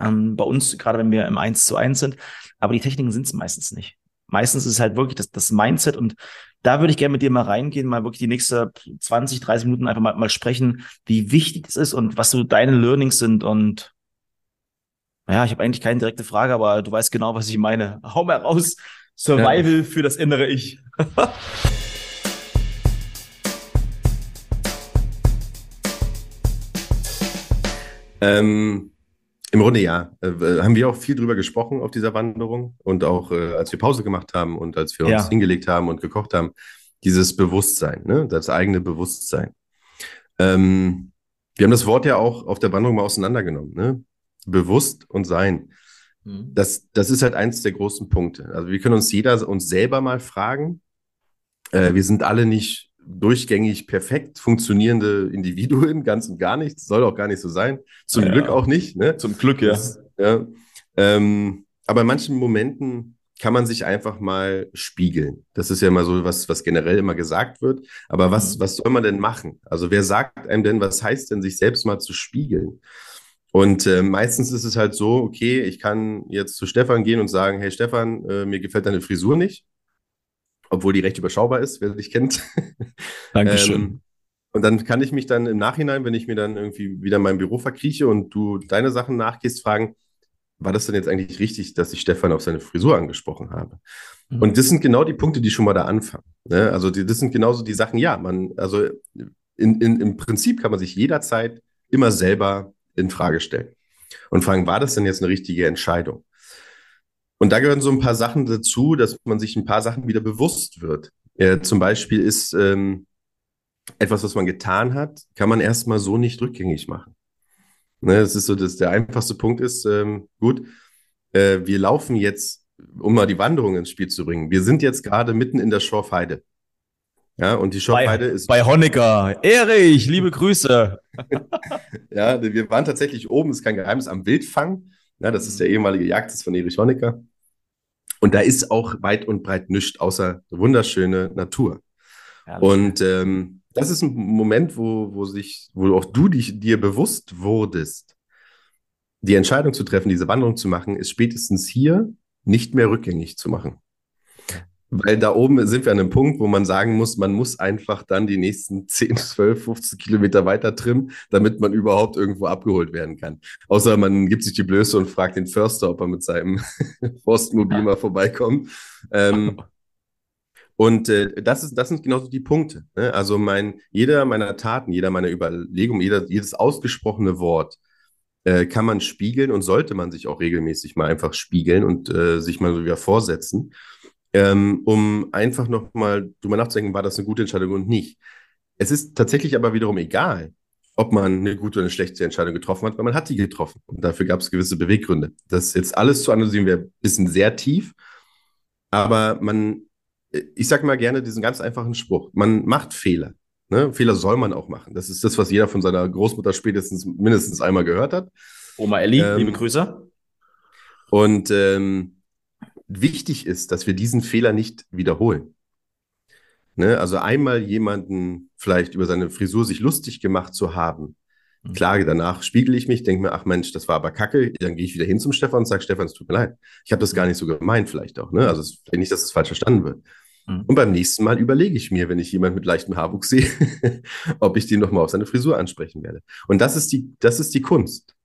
Ähm, bei uns, gerade wenn wir im Eins zu eins sind, aber die Techniken sind es meistens nicht. Meistens ist es halt wirklich das, das Mindset und da würde ich gerne mit dir mal reingehen, mal wirklich die nächste 20, 30 Minuten einfach mal, mal sprechen, wie wichtig es ist und was so deine Learnings sind und ja, ich habe eigentlich keine direkte Frage, aber du weißt genau, was ich meine. Hau mal raus. Survival ja. für das innere Ich. ähm, Im Grunde ja. Äh, haben wir auch viel drüber gesprochen auf dieser Wanderung und auch äh, als wir Pause gemacht haben und als wir uns ja. hingelegt haben und gekocht haben, dieses Bewusstsein, ne? das eigene Bewusstsein. Ähm, wir haben das Wort ja auch auf der Wanderung mal auseinandergenommen. Ne? bewusst und sein. Mhm. Das, das ist halt eins der großen Punkte. Also wir können uns jeder uns selber mal fragen. Äh, wir sind alle nicht durchgängig perfekt funktionierende Individuen, ganz und gar nicht. Soll auch gar nicht so sein. Zum ja, Glück auch nicht. Ne? Zum Glück, ja. Das, ja. Ähm, aber in manchen Momenten kann man sich einfach mal spiegeln. Das ist ja immer so was, was generell immer gesagt wird. Aber was, mhm. was soll man denn machen? Also wer sagt einem denn, was heißt denn, sich selbst mal zu spiegeln? Und äh, meistens ist es halt so, okay, ich kann jetzt zu Stefan gehen und sagen, hey Stefan, äh, mir gefällt deine Frisur nicht, obwohl die recht überschaubar ist, wer dich kennt. Dankeschön. ähm, und dann kann ich mich dann im Nachhinein, wenn ich mir dann irgendwie wieder in mein Büro verkrieche und du deine Sachen nachgehst, fragen, war das denn jetzt eigentlich richtig, dass ich Stefan auf seine Frisur angesprochen habe? Mhm. Und das sind genau die Punkte, die schon mal da anfangen. Ne? Also die, das sind genauso die Sachen, ja, man, also in, in, im Prinzip kann man sich jederzeit immer selber in Frage stellen und fragen, war das denn jetzt eine richtige Entscheidung? Und da gehören so ein paar Sachen dazu, dass man sich ein paar Sachen wieder bewusst wird. Äh, zum Beispiel ist ähm, etwas, was man getan hat, kann man erstmal so nicht rückgängig machen. Ne, das ist so, dass der einfachste Punkt ist, ähm, gut, äh, wir laufen jetzt, um mal die Wanderung ins Spiel zu bringen. Wir sind jetzt gerade mitten in der Schorfheide. Ja, und die Shopheide ist. Bei Honecker. Erich, liebe Grüße. ja, wir waren tatsächlich oben, ist kein Geheimnis, am Wildfang. Ja, das ist der ehemalige Jagdsitz von Erich Honecker. Und da ist auch weit und breit nichts außer wunderschöne Natur. Herrlich. Und ähm, das ist ein Moment, wo, wo sich, wo auch du dich, dir bewusst wurdest, die Entscheidung zu treffen, diese Wanderung zu machen, ist spätestens hier nicht mehr rückgängig zu machen. Weil da oben sind wir an einem Punkt, wo man sagen muss, man muss einfach dann die nächsten 10, 12, 15 Kilometer weiter trimmen, damit man überhaupt irgendwo abgeholt werden kann. Außer man gibt sich die Blöße und fragt den Förster, ob er mit seinem Forstmobil mal vorbeikommt. Ähm, und äh, das, ist, das sind genauso die Punkte. Ne? Also mein, jeder meiner Taten, jeder meiner Überlegungen, jeder, jedes ausgesprochene Wort äh, kann man spiegeln und sollte man sich auch regelmäßig mal einfach spiegeln und äh, sich mal so wieder vorsetzen ähm, um einfach nochmal drüber nachzudenken, war das eine gute Entscheidung und nicht. Es ist tatsächlich aber wiederum egal, ob man eine gute oder eine schlechte Entscheidung getroffen hat, weil man hat die getroffen. Und dafür gab es gewisse Beweggründe. Das jetzt alles zu analysieren wäre ein bisschen sehr tief, aber man, ich sage mal gerne diesen ganz einfachen Spruch, man macht Fehler. Ne? Fehler soll man auch machen. Das ist das, was jeder von seiner Großmutter spätestens mindestens einmal gehört hat. Oma Elli, ähm, liebe Grüße. Und ähm, wichtig ist, dass wir diesen Fehler nicht wiederholen. Ne? Also einmal jemanden vielleicht über seine Frisur sich lustig gemacht zu haben. Mhm. Klar, danach spiegel ich mich, denke mir, ach Mensch, das war aber kacke. Dann gehe ich wieder hin zum Stefan und sage, Stefan, es tut mir leid. Ich habe das gar nicht so gemeint vielleicht auch. Ne? Also nicht, dass es falsch verstanden wird. Mhm. Und beim nächsten Mal überlege ich mir, wenn ich jemanden mit leichtem Haarwuchs sehe, ob ich den nochmal auf seine Frisur ansprechen werde. Und das ist die, das ist die Kunst.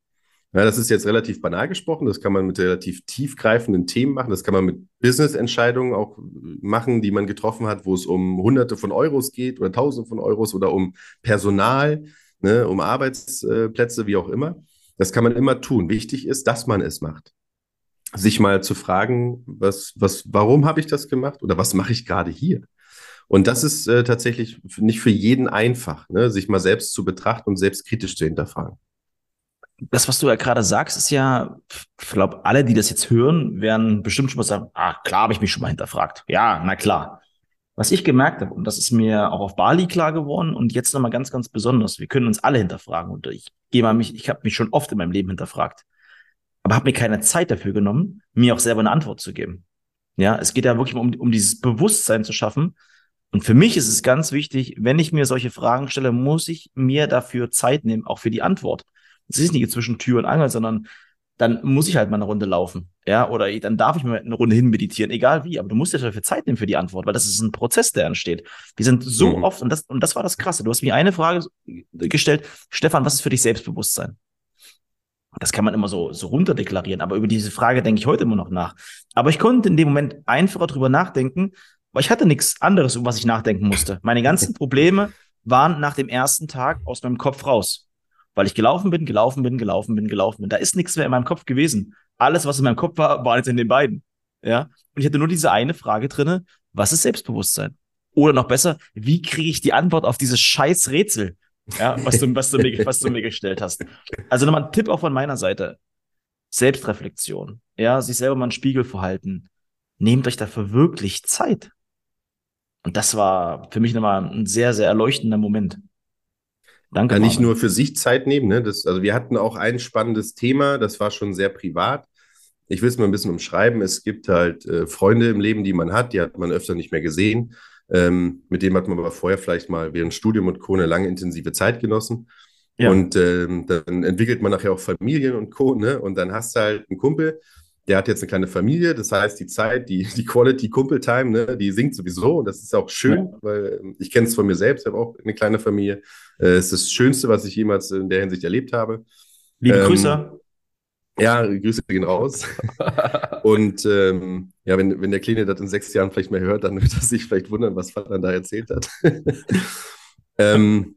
Ja, das ist jetzt relativ banal gesprochen. Das kann man mit relativ tiefgreifenden Themen machen. Das kann man mit Business-Entscheidungen auch machen, die man getroffen hat, wo es um Hunderte von Euros geht oder Tausende von Euros oder um Personal, ne, um Arbeitsplätze, wie auch immer. Das kann man immer tun. Wichtig ist, dass man es macht. Sich mal zu fragen, was, was, warum habe ich das gemacht oder was mache ich gerade hier? Und das ist äh, tatsächlich nicht für jeden einfach, ne, sich mal selbst zu betrachten und selbstkritisch zu hinterfragen das, was du ja gerade sagst, ist ja, ich glaube, alle, die das jetzt hören, werden bestimmt schon mal sagen, ah, klar habe ich mich schon mal hinterfragt. Ja, na klar. Was ich gemerkt habe, und das ist mir auch auf Bali klar geworden und jetzt nochmal ganz, ganz besonders, wir können uns alle hinterfragen. Und ich gehe mal mich, ich habe mich schon oft in meinem Leben hinterfragt, aber habe mir keine Zeit dafür genommen, mir auch selber eine Antwort zu geben. Ja, es geht ja wirklich um, um dieses Bewusstsein zu schaffen. Und für mich ist es ganz wichtig, wenn ich mir solche Fragen stelle, muss ich mir dafür Zeit nehmen, auch für die Antwort es ist nicht zwischen Tür und Angel, sondern dann muss ich halt mal eine Runde laufen. Ja, oder dann darf ich mal eine Runde hin meditieren, egal wie, aber du musst dir dafür Zeit nehmen für die Antwort, weil das ist ein Prozess, der entsteht. Wir sind so mhm. oft, und das, und das war das Krasse. Du hast mir eine Frage gestellt, Stefan, was ist für dich Selbstbewusstsein? Das kann man immer so, so runterdeklarieren, aber über diese Frage denke ich heute immer noch nach. Aber ich konnte in dem Moment einfacher drüber nachdenken, weil ich hatte nichts anderes, um was ich nachdenken musste. Meine ganzen Probleme waren nach dem ersten Tag aus meinem Kopf raus weil ich gelaufen bin, gelaufen bin, gelaufen bin, gelaufen bin. Da ist nichts mehr in meinem Kopf gewesen. Alles, was in meinem Kopf war, war jetzt in den beiden. Ja. Und ich hatte nur diese eine Frage drinne: Was ist Selbstbewusstsein? Oder noch besser, wie kriege ich die Antwort auf dieses scheiß Rätsel, ja, was du, was du, mir, was du mir gestellt hast? Also nochmal ein Tipp auch von meiner Seite. Selbstreflexion. Ja, sich selber mal einen Spiegel verhalten. Nehmt euch dafür wirklich Zeit. Und das war für mich nochmal ein sehr, sehr erleuchtender Moment. Danke. Ja, nicht nur für sich Zeit nehmen. Ne? Das, also wir hatten auch ein spannendes Thema, das war schon sehr privat. Ich will es mal ein bisschen umschreiben. Es gibt halt äh, Freunde im Leben, die man hat, die hat man öfter nicht mehr gesehen. Ähm, mit dem hat man aber vorher vielleicht mal während Studium und Co. eine lange intensive Zeit genossen. Ja. Und ähm, dann entwickelt man nachher auch Familien und Co. Ne? Und dann hast du halt einen Kumpel, der hat jetzt eine kleine Familie, das heißt, die Zeit, die, die Quality Kumpel Time, ne, die sinkt sowieso und das ist auch schön, ja. weil ähm, ich kenne es von mir selbst, ich habe auch eine kleine Familie. Äh, es ist das Schönste, was ich jemals in der Hinsicht erlebt habe. Liebe ähm, Grüße. Ja, Grüße gehen raus. und ähm, ja, wenn, wenn der Kleine das in sechs Jahren vielleicht mehr hört, dann wird er sich vielleicht wundern, was Vater da erzählt hat. ähm,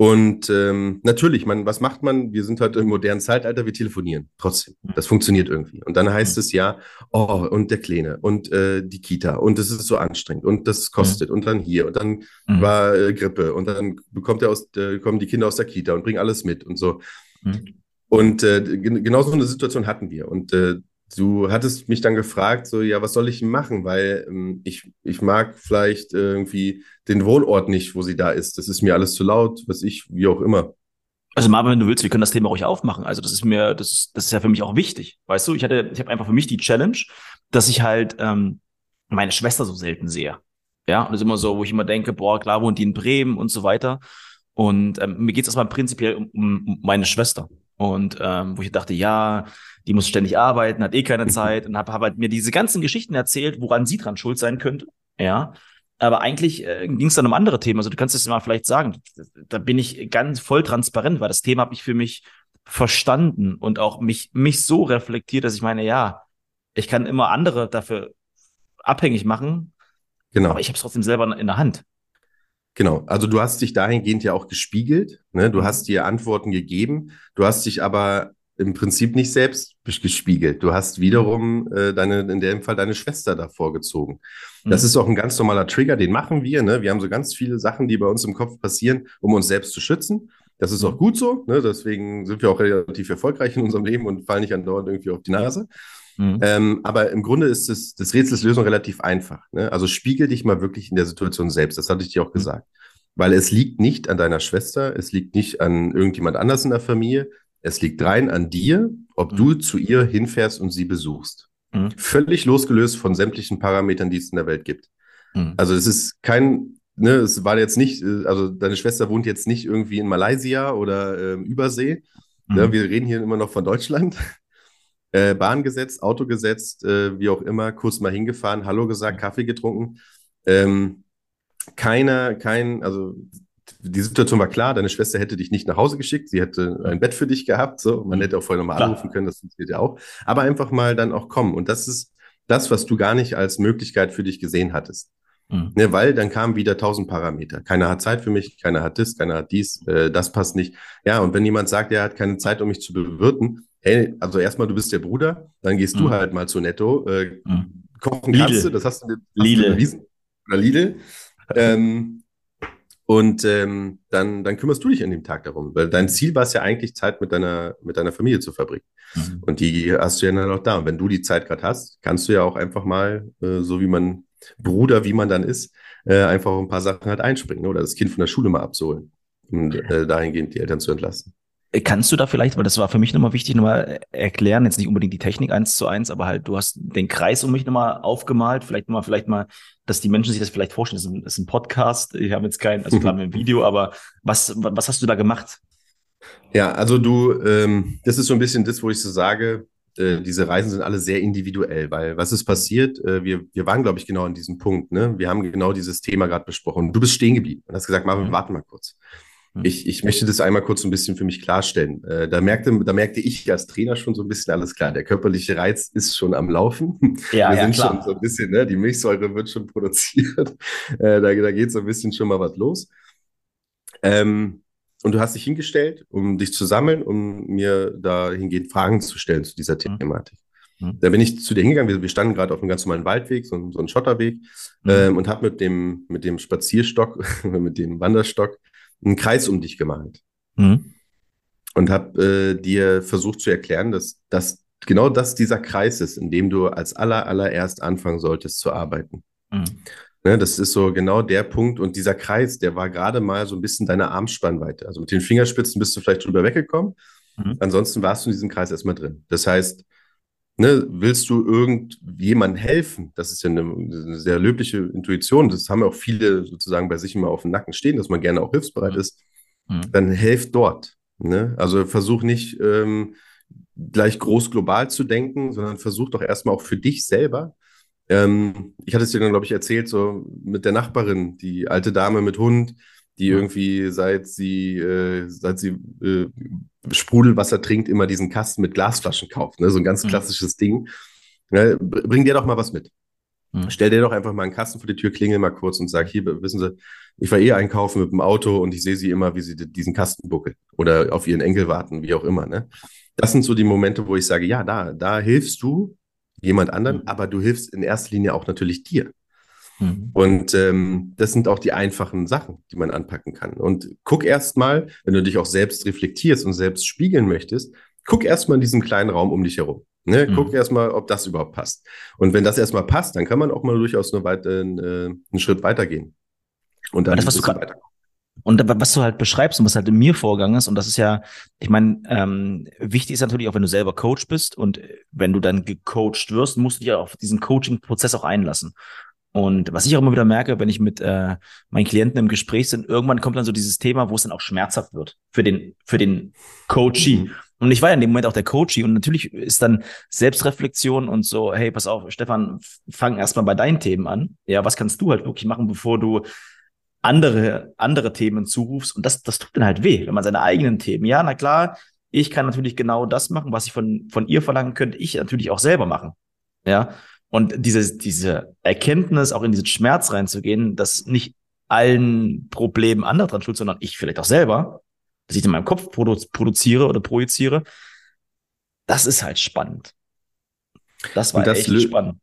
und ähm, natürlich, man, was macht man? Wir sind heute im modernen Zeitalter, wir telefonieren. Trotzdem, das funktioniert irgendwie. Und dann heißt mhm. es ja, oh, und der Kleine und äh, die Kita und es ist so anstrengend und das kostet mhm. und dann hier und dann mhm. war äh, Grippe und dann bekommt er aus, äh, kommen die Kinder aus der Kita und bringen alles mit und so. Mhm. Und äh, genau so eine Situation hatten wir. Und äh, du hattest mich dann gefragt, so, ja, was soll ich machen? Weil ähm, ich, ich mag vielleicht irgendwie den Wohnort nicht, wo sie da ist. Das ist mir alles zu laut, was ich, wie auch immer. Also Marvin, wenn du willst, wir können das Thema ruhig aufmachen. Also das ist mir, das, das ist ja für mich auch wichtig. Weißt du, ich hatte, ich habe einfach für mich die Challenge, dass ich halt ähm, meine Schwester so selten sehe. Ja, und das ist immer so, wo ich immer denke, boah, klar wohnt die in Bremen und so weiter. Und ähm, mir geht es erstmal prinzipiell um, um meine Schwester. Und ähm, wo ich dachte, ja, die muss ständig arbeiten, hat eh keine Zeit und habe hab halt mir diese ganzen Geschichten erzählt, woran sie dran schuld sein könnte. Ja. Aber eigentlich äh, ging es dann um andere Themen. Also du kannst es mal vielleicht sagen. Da bin ich ganz voll transparent, weil das Thema habe ich für mich verstanden und auch mich, mich so reflektiert, dass ich meine, ja, ich kann immer andere dafür abhängig machen. Genau. Aber ich habe es trotzdem selber in der Hand. Genau, also du hast dich dahingehend ja auch gespiegelt, ne? du mhm. hast dir Antworten gegeben, du hast dich aber im Prinzip nicht selbst gespiegelt. Du hast wiederum äh, deine, in dem Fall deine Schwester davor gezogen. Das mhm. ist auch ein ganz normaler Trigger, den machen wir. Ne? Wir haben so ganz viele Sachen, die bei uns im Kopf passieren, um uns selbst zu schützen. Das ist auch mhm. gut so. Ne? Deswegen sind wir auch relativ erfolgreich in unserem Leben und fallen nicht andauernd irgendwie auf die Nase. Mhm. Ähm, aber im Grunde ist das, das Rätselslösung relativ einfach. Ne? Also spiegel dich mal wirklich in der Situation selbst. Das hatte ich dir auch mhm. gesagt. Weil es liegt nicht an deiner Schwester, es liegt nicht an irgendjemand anders in der Familie, es liegt rein an dir, ob mhm. du zu ihr hinfährst und sie besuchst. Mhm. Völlig losgelöst von sämtlichen Parametern, die es in der Welt gibt. Mhm. Also es ist kein, ne, es war jetzt nicht, äh, also deine Schwester wohnt jetzt nicht irgendwie in Malaysia oder äh, Übersee. Ne, wir reden hier immer noch von Deutschland. Äh, Bahn gesetzt, Auto gesetzt, äh, wie auch immer, kurz mal hingefahren, Hallo gesagt, Kaffee getrunken. Ähm, keiner, kein, also die Situation war klar, deine Schwester hätte dich nicht nach Hause geschickt, sie hätte ein Bett für dich gehabt, so, man hätte auch vorher nochmal anrufen können, das funktioniert ja auch, aber einfach mal dann auch kommen und das ist das, was du gar nicht als Möglichkeit für dich gesehen hattest. Mhm. Ne, weil dann kamen wieder tausend Parameter. Keiner hat Zeit für mich, keiner hat das, keiner hat dies, äh, das passt nicht. Ja, und wenn jemand sagt, er hat keine Zeit, um mich zu bewirten, hey, also erstmal, du bist der Bruder, dann gehst mhm. du halt mal zu Netto, äh, mhm. kochen Lidl. kannst du, das hast du, hast Lidl. du bewiesen. Oder Lidl. ähm, und ähm, dann, dann kümmerst du dich an dem Tag darum, weil dein Ziel war es ja eigentlich, Zeit mit deiner, mit deiner Familie zu verbringen. Mhm. Und die hast du ja dann auch da. Und wenn du die Zeit gerade hast, kannst du ja auch einfach mal, äh, so wie man Bruder, wie man dann ist, äh, einfach ein paar Sachen halt einspringen oder das Kind von der Schule mal abzuholen und äh, dahingehend die Eltern zu entlasten. Kannst du da vielleicht, weil das war für mich nochmal wichtig, nochmal erklären, jetzt nicht unbedingt die Technik eins zu eins, aber halt, du hast den Kreis um mich nochmal aufgemalt, vielleicht mal, vielleicht mal, dass die Menschen sich das vielleicht vorstellen, das ist ein, das ist ein Podcast, ich habe jetzt kein, also klar ein Video, aber was, was hast du da gemacht? Ja, also du, ähm, das ist so ein bisschen das, wo ich so sage, äh, diese Reisen sind alle sehr individuell, weil was ist passiert? Äh, wir, wir waren, glaube ich, genau an diesem Punkt, ne? Wir haben genau dieses Thema gerade besprochen. Du bist stehen geblieben und hast gesagt, Marvin, mhm. warte mal kurz. Hm. Ich, ich möchte das einmal kurz ein bisschen für mich klarstellen. Äh, da, merkte, da merkte ich als Trainer schon so ein bisschen alles klar. Der körperliche Reiz ist schon am Laufen. Ja, Wir ja, sind klar. schon so ein bisschen, ne, die Milchsäure wird schon produziert. Äh, da, da geht so ein bisschen schon mal was los. Ähm, und du hast dich hingestellt, um dich zu sammeln, um mir dahingehend Fragen zu stellen zu dieser hm. Thematik. Mhm. Da bin ich zu dir hingegangen. Wir, standen gerade auf einem ganz normalen Waldweg, so, so ein Schotterweg, mhm. ähm, und habe mit dem, mit dem Spazierstock, mit dem Wanderstock einen Kreis um dich gemalt. Mhm. Und habe äh, dir versucht zu erklären, dass, dass genau das dieser Kreis ist, in dem du als aller, allererst anfangen solltest zu arbeiten. Mhm. Ne, das ist so genau der Punkt. Und dieser Kreis, der war gerade mal so ein bisschen deine Armspannweite. Also mit den Fingerspitzen bist du vielleicht drüber weggekommen. Mhm. Ansonsten warst du in diesem Kreis erstmal drin. Das heißt, ne, willst du irgendjemandem helfen? Das ist ja eine, eine, sehr löbliche Intuition. Das haben ja auch viele sozusagen bei sich immer auf dem Nacken stehen, dass man gerne auch hilfsbereit mhm. ist. Mhm. Dann helft dort. Ne? Also versuch nicht ähm, gleich groß global zu denken, sondern versuch doch erstmal auch für dich selber. Ähm, ich hatte es dir dann, glaube ich, erzählt, so mit der Nachbarin, die alte Dame mit Hund, die irgendwie seit sie, äh, seit sie äh, Sprudelwasser trinkt, immer diesen Kasten mit Glasflaschen kauft. Ne? So ein ganz mhm. klassisches Ding. Ne? Bring dir doch mal was mit. Mhm. Stell dir doch einfach mal einen Kasten vor die Tür, klingel mal kurz und sag, hier, wissen Sie, ich war eh einkaufen mit dem Auto und ich sehe sie immer, wie sie diesen Kasten buckeln oder auf ihren Enkel warten, wie auch immer. Ne? Das sind so die Momente, wo ich sage, ja, da, da hilfst du jemand anderen, mhm. aber du hilfst in erster Linie auch natürlich dir. Mhm. Und ähm, das sind auch die einfachen Sachen, die man anpacken kann. Und guck erst mal, wenn du dich auch selbst reflektierst und selbst spiegeln möchtest, guck erst mal in diesem kleinen Raum um dich herum. Ne? Mhm. Guck erst mal, ob das überhaupt passt. Und wenn das erstmal passt, dann kann man auch mal durchaus eine weit, äh, einen Schritt weitergehen. Und dann das, was du weiter. Und was du halt beschreibst und was halt in mir vorgegangen ist, und das ist ja, ich meine, ähm, wichtig ist natürlich auch, wenn du selber Coach bist und wenn du dann gecoacht wirst, musst du dich ja auf diesen Coaching-Prozess auch einlassen. Und was ich auch immer wieder merke, wenn ich mit äh, meinen Klienten im Gespräch bin, irgendwann kommt dann so dieses Thema, wo es dann auch schmerzhaft wird für den, für den Coachee. Mhm. Und ich war ja in dem Moment auch der Coachee und natürlich ist dann Selbstreflexion und so, hey, pass auf, Stefan, fang erstmal bei deinen Themen an. Ja, was kannst du halt wirklich machen, bevor du andere, andere Themen zurufst? Und das, das tut dann halt weh, wenn man seine eigenen Themen, ja, na klar, ich kann natürlich genau das machen, was ich von, von ihr verlangen könnte, ich natürlich auch selber machen. Ja, und diese, diese Erkenntnis, auch in diesen Schmerz reinzugehen, dass nicht allen Problemen andere dran schuld, sondern ich vielleicht auch selber, dass ich in meinem Kopf produ produziere oder projiziere, Das ist halt spannend. Das war das echt spannend.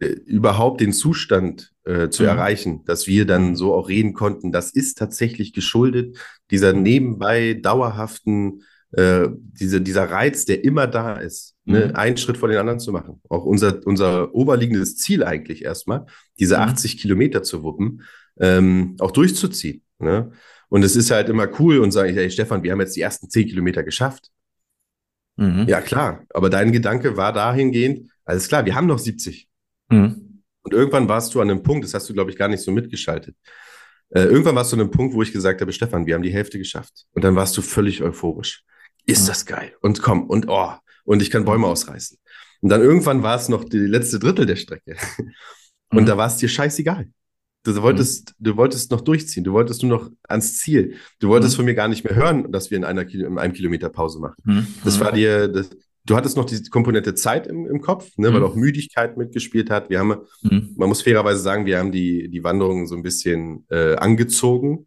Äh, überhaupt den Zustand äh, zu Mhm. erreichen, dass wir dann so auch reden konnten, das ist tatsächlich geschuldet dieser nebenbei dauerhaften, äh, diese, dieser Reiz, der immer da ist, ne, Mhm. einen Schritt vor den anderen zu machen. Auch unser, unser oberliegendes Ziel eigentlich erstmal, diese Mhm. 80 Kilometer zu wuppen, ähm, auch durchzuziehen. Ne? Und es ist halt immer cool und sage ich, hey Stefan, wir haben jetzt die ersten 10 Kilometer geschafft. Mhm. Ja, klar. Aber dein Gedanke war dahingehend, alles klar, wir haben noch 70. Mhm. Und irgendwann warst du an einem Punkt, das hast du, glaube ich, gar nicht so mitgeschaltet. Äh, irgendwann warst du an einem Punkt, wo ich gesagt habe, Stefan, wir haben die Hälfte geschafft. Und dann warst du völlig euphorisch. Ist Mhm. das geil? Und komm, und oh, und ich kann Bäume ausreißen. Und dann irgendwann war es noch die letzte Drittel der Strecke. Und Mhm. da war es dir scheißegal. Du wolltest, du wolltest noch durchziehen. Du wolltest nur noch ans Ziel. Du wolltest Mhm. von mir gar nicht mehr hören, dass wir in einer Kilo, in einem Kilometer Pause machen. Mhm. Das war dir, das, du hattest noch die Komponente Zeit im, im Kopf, ne, weil Mhm. auch Müdigkeit mitgespielt hat. Wir haben, Mhm. man muss fairerweise sagen, wir haben die, die Wanderung so ein bisschen äh, angezogen.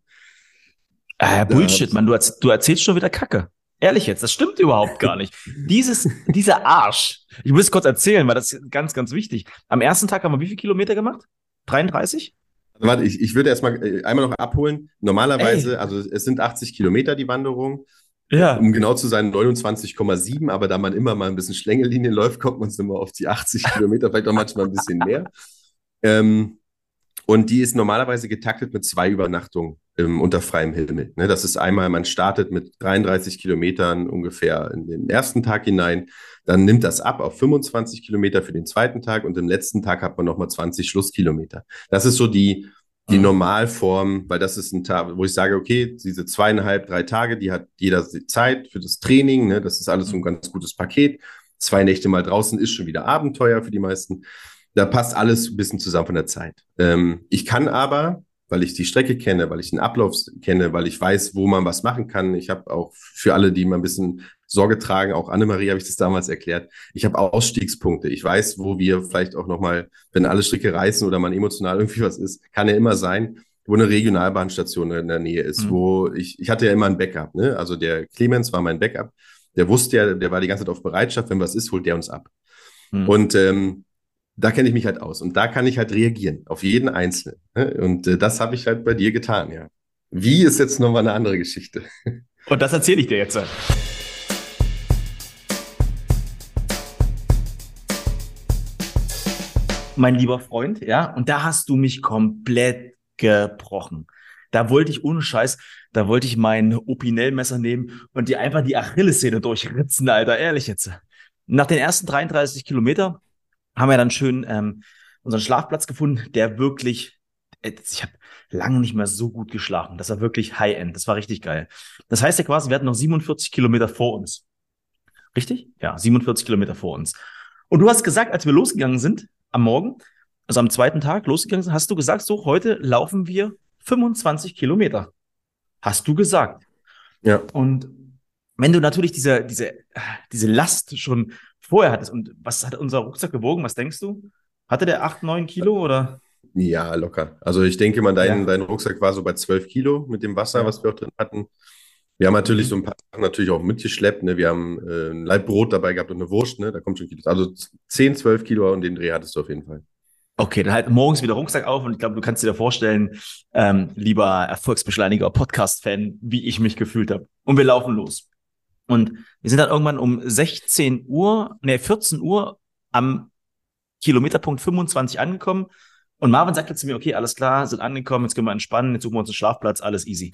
Da- Bullshit, Mann, du, du erzählst schon wieder Kacke. Ehrlich jetzt, das stimmt überhaupt gar nicht. Dieses, dieser Arsch. Ich muss es kurz erzählen, weil das ist ganz, ganz wichtig. Am ersten Tag haben wir wie viele Kilometer gemacht? 33? Warte, ich, ich würde erstmal äh, einmal noch abholen. Normalerweise, Ey. also es sind 80 Kilometer die Wanderung. Ja. Um genau zu sein, 29,7, aber da man immer mal ein bisschen Schlängelinien läuft, kommt man immer auf die 80 Kilometer, vielleicht auch manchmal ein bisschen mehr. Ähm, und die ist normalerweise getaktet mit zwei Übernachtungen ähm, unter freiem Himmel. Ne, das ist einmal, man startet mit 33 Kilometern ungefähr in den ersten Tag hinein, dann nimmt das ab auf 25 Kilometer für den zweiten Tag und im letzten Tag hat man nochmal 20 Schlusskilometer. Das ist so die, die Mhm. Normalform, weil das ist ein Tag, wo ich sage, okay, diese zweieinhalb, drei Tage, die hat jeder Zeit für das Training, ne? das ist alles so ein ganz gutes Paket. Zwei Nächte mal draußen ist schon wieder Abenteuer für die meisten. Da passt alles ein bisschen zusammen von der Zeit. Ähm, ich kann aber, weil ich die Strecke kenne, weil ich den Ablauf kenne, weil ich weiß, wo man was machen kann. Ich habe auch für alle, die mal ein bisschen Sorge tragen, auch Annemarie habe ich das damals erklärt. Ich habe Ausstiegspunkte. Ich weiß, wo wir vielleicht auch nochmal, wenn alle Stricke reißen oder man emotional irgendwie was ist, kann ja immer sein, wo eine Regionalbahnstation in der Nähe ist, Mhm. wo ich, ich hatte ja immer ein Backup, ne? Also der Clemens war mein Backup. Der wusste ja, der war die ganze Zeit auf Bereitschaft, wenn was ist, holt der uns ab. Mhm. Und ähm, da kenne ich mich halt aus und da kann ich halt reagieren auf jeden Einzelnen. Ne? Und äh, das habe ich halt bei dir getan, ja. Wie ist jetzt nochmal eine andere Geschichte. Und das erzähle ich dir jetzt. Mein lieber Freund, ja, und da hast du mich komplett gebrochen. Da wollte ich ohne Scheiß, da wollte ich mein Opinel-Messer nehmen und dir einfach die Achillessehne durchritzen, Alter, ehrlich jetzt. Nach den ersten 33 Kilometer haben wir dann schön ähm, unseren Schlafplatz gefunden, der wirklich, äh, ich habe lange nicht mehr so gut geschlafen. Das war wirklich High-End. Das war richtig geil. Das heißt ja quasi, wir hatten noch 47 Kilometer vor uns. Richtig? Ja, 47 Kilometer vor uns. Und du hast gesagt, als wir losgegangen sind am Morgen, also am zweiten Tag losgegangen sind, hast du gesagt, so heute laufen wir 25 Kilometer. Hast du gesagt. Ja. Und wenn du natürlich diese, diese, diese Last schon vorher hattest, und was hat unser Rucksack gewogen? Was denkst du? Hatte der 8, 9 Kilo oder? Ja, locker. Also ich denke mal, dein, Ja. dein Rucksack war so bei 12 Kilo mit dem Wasser, Ja. was wir auch drin hatten. Wir haben natürlich Mhm. so ein paar Sachen natürlich auch mitgeschleppt. Ne? Wir haben äh, ein Laib Brot dabei gehabt und eine Wurst. Ne? Da kommt schon Kilos. Also 10, 12 Kilo und den Dreh hattest du auf jeden Fall. Okay, dann halt morgens wieder Rucksack auf und ich glaube, du kannst dir da vorstellen, ähm, lieber Erfolgsbeschleuniger Podcast-Fan, wie ich mich gefühlt habe. Und wir laufen los. Und wir sind dann irgendwann um 16 Uhr, nee, 14 Uhr am Kilometerpunkt 25 angekommen. Und Marvin sagte zu mir, okay, alles klar, sind angekommen, jetzt können wir entspannen, jetzt suchen wir uns einen Schlafplatz, alles easy.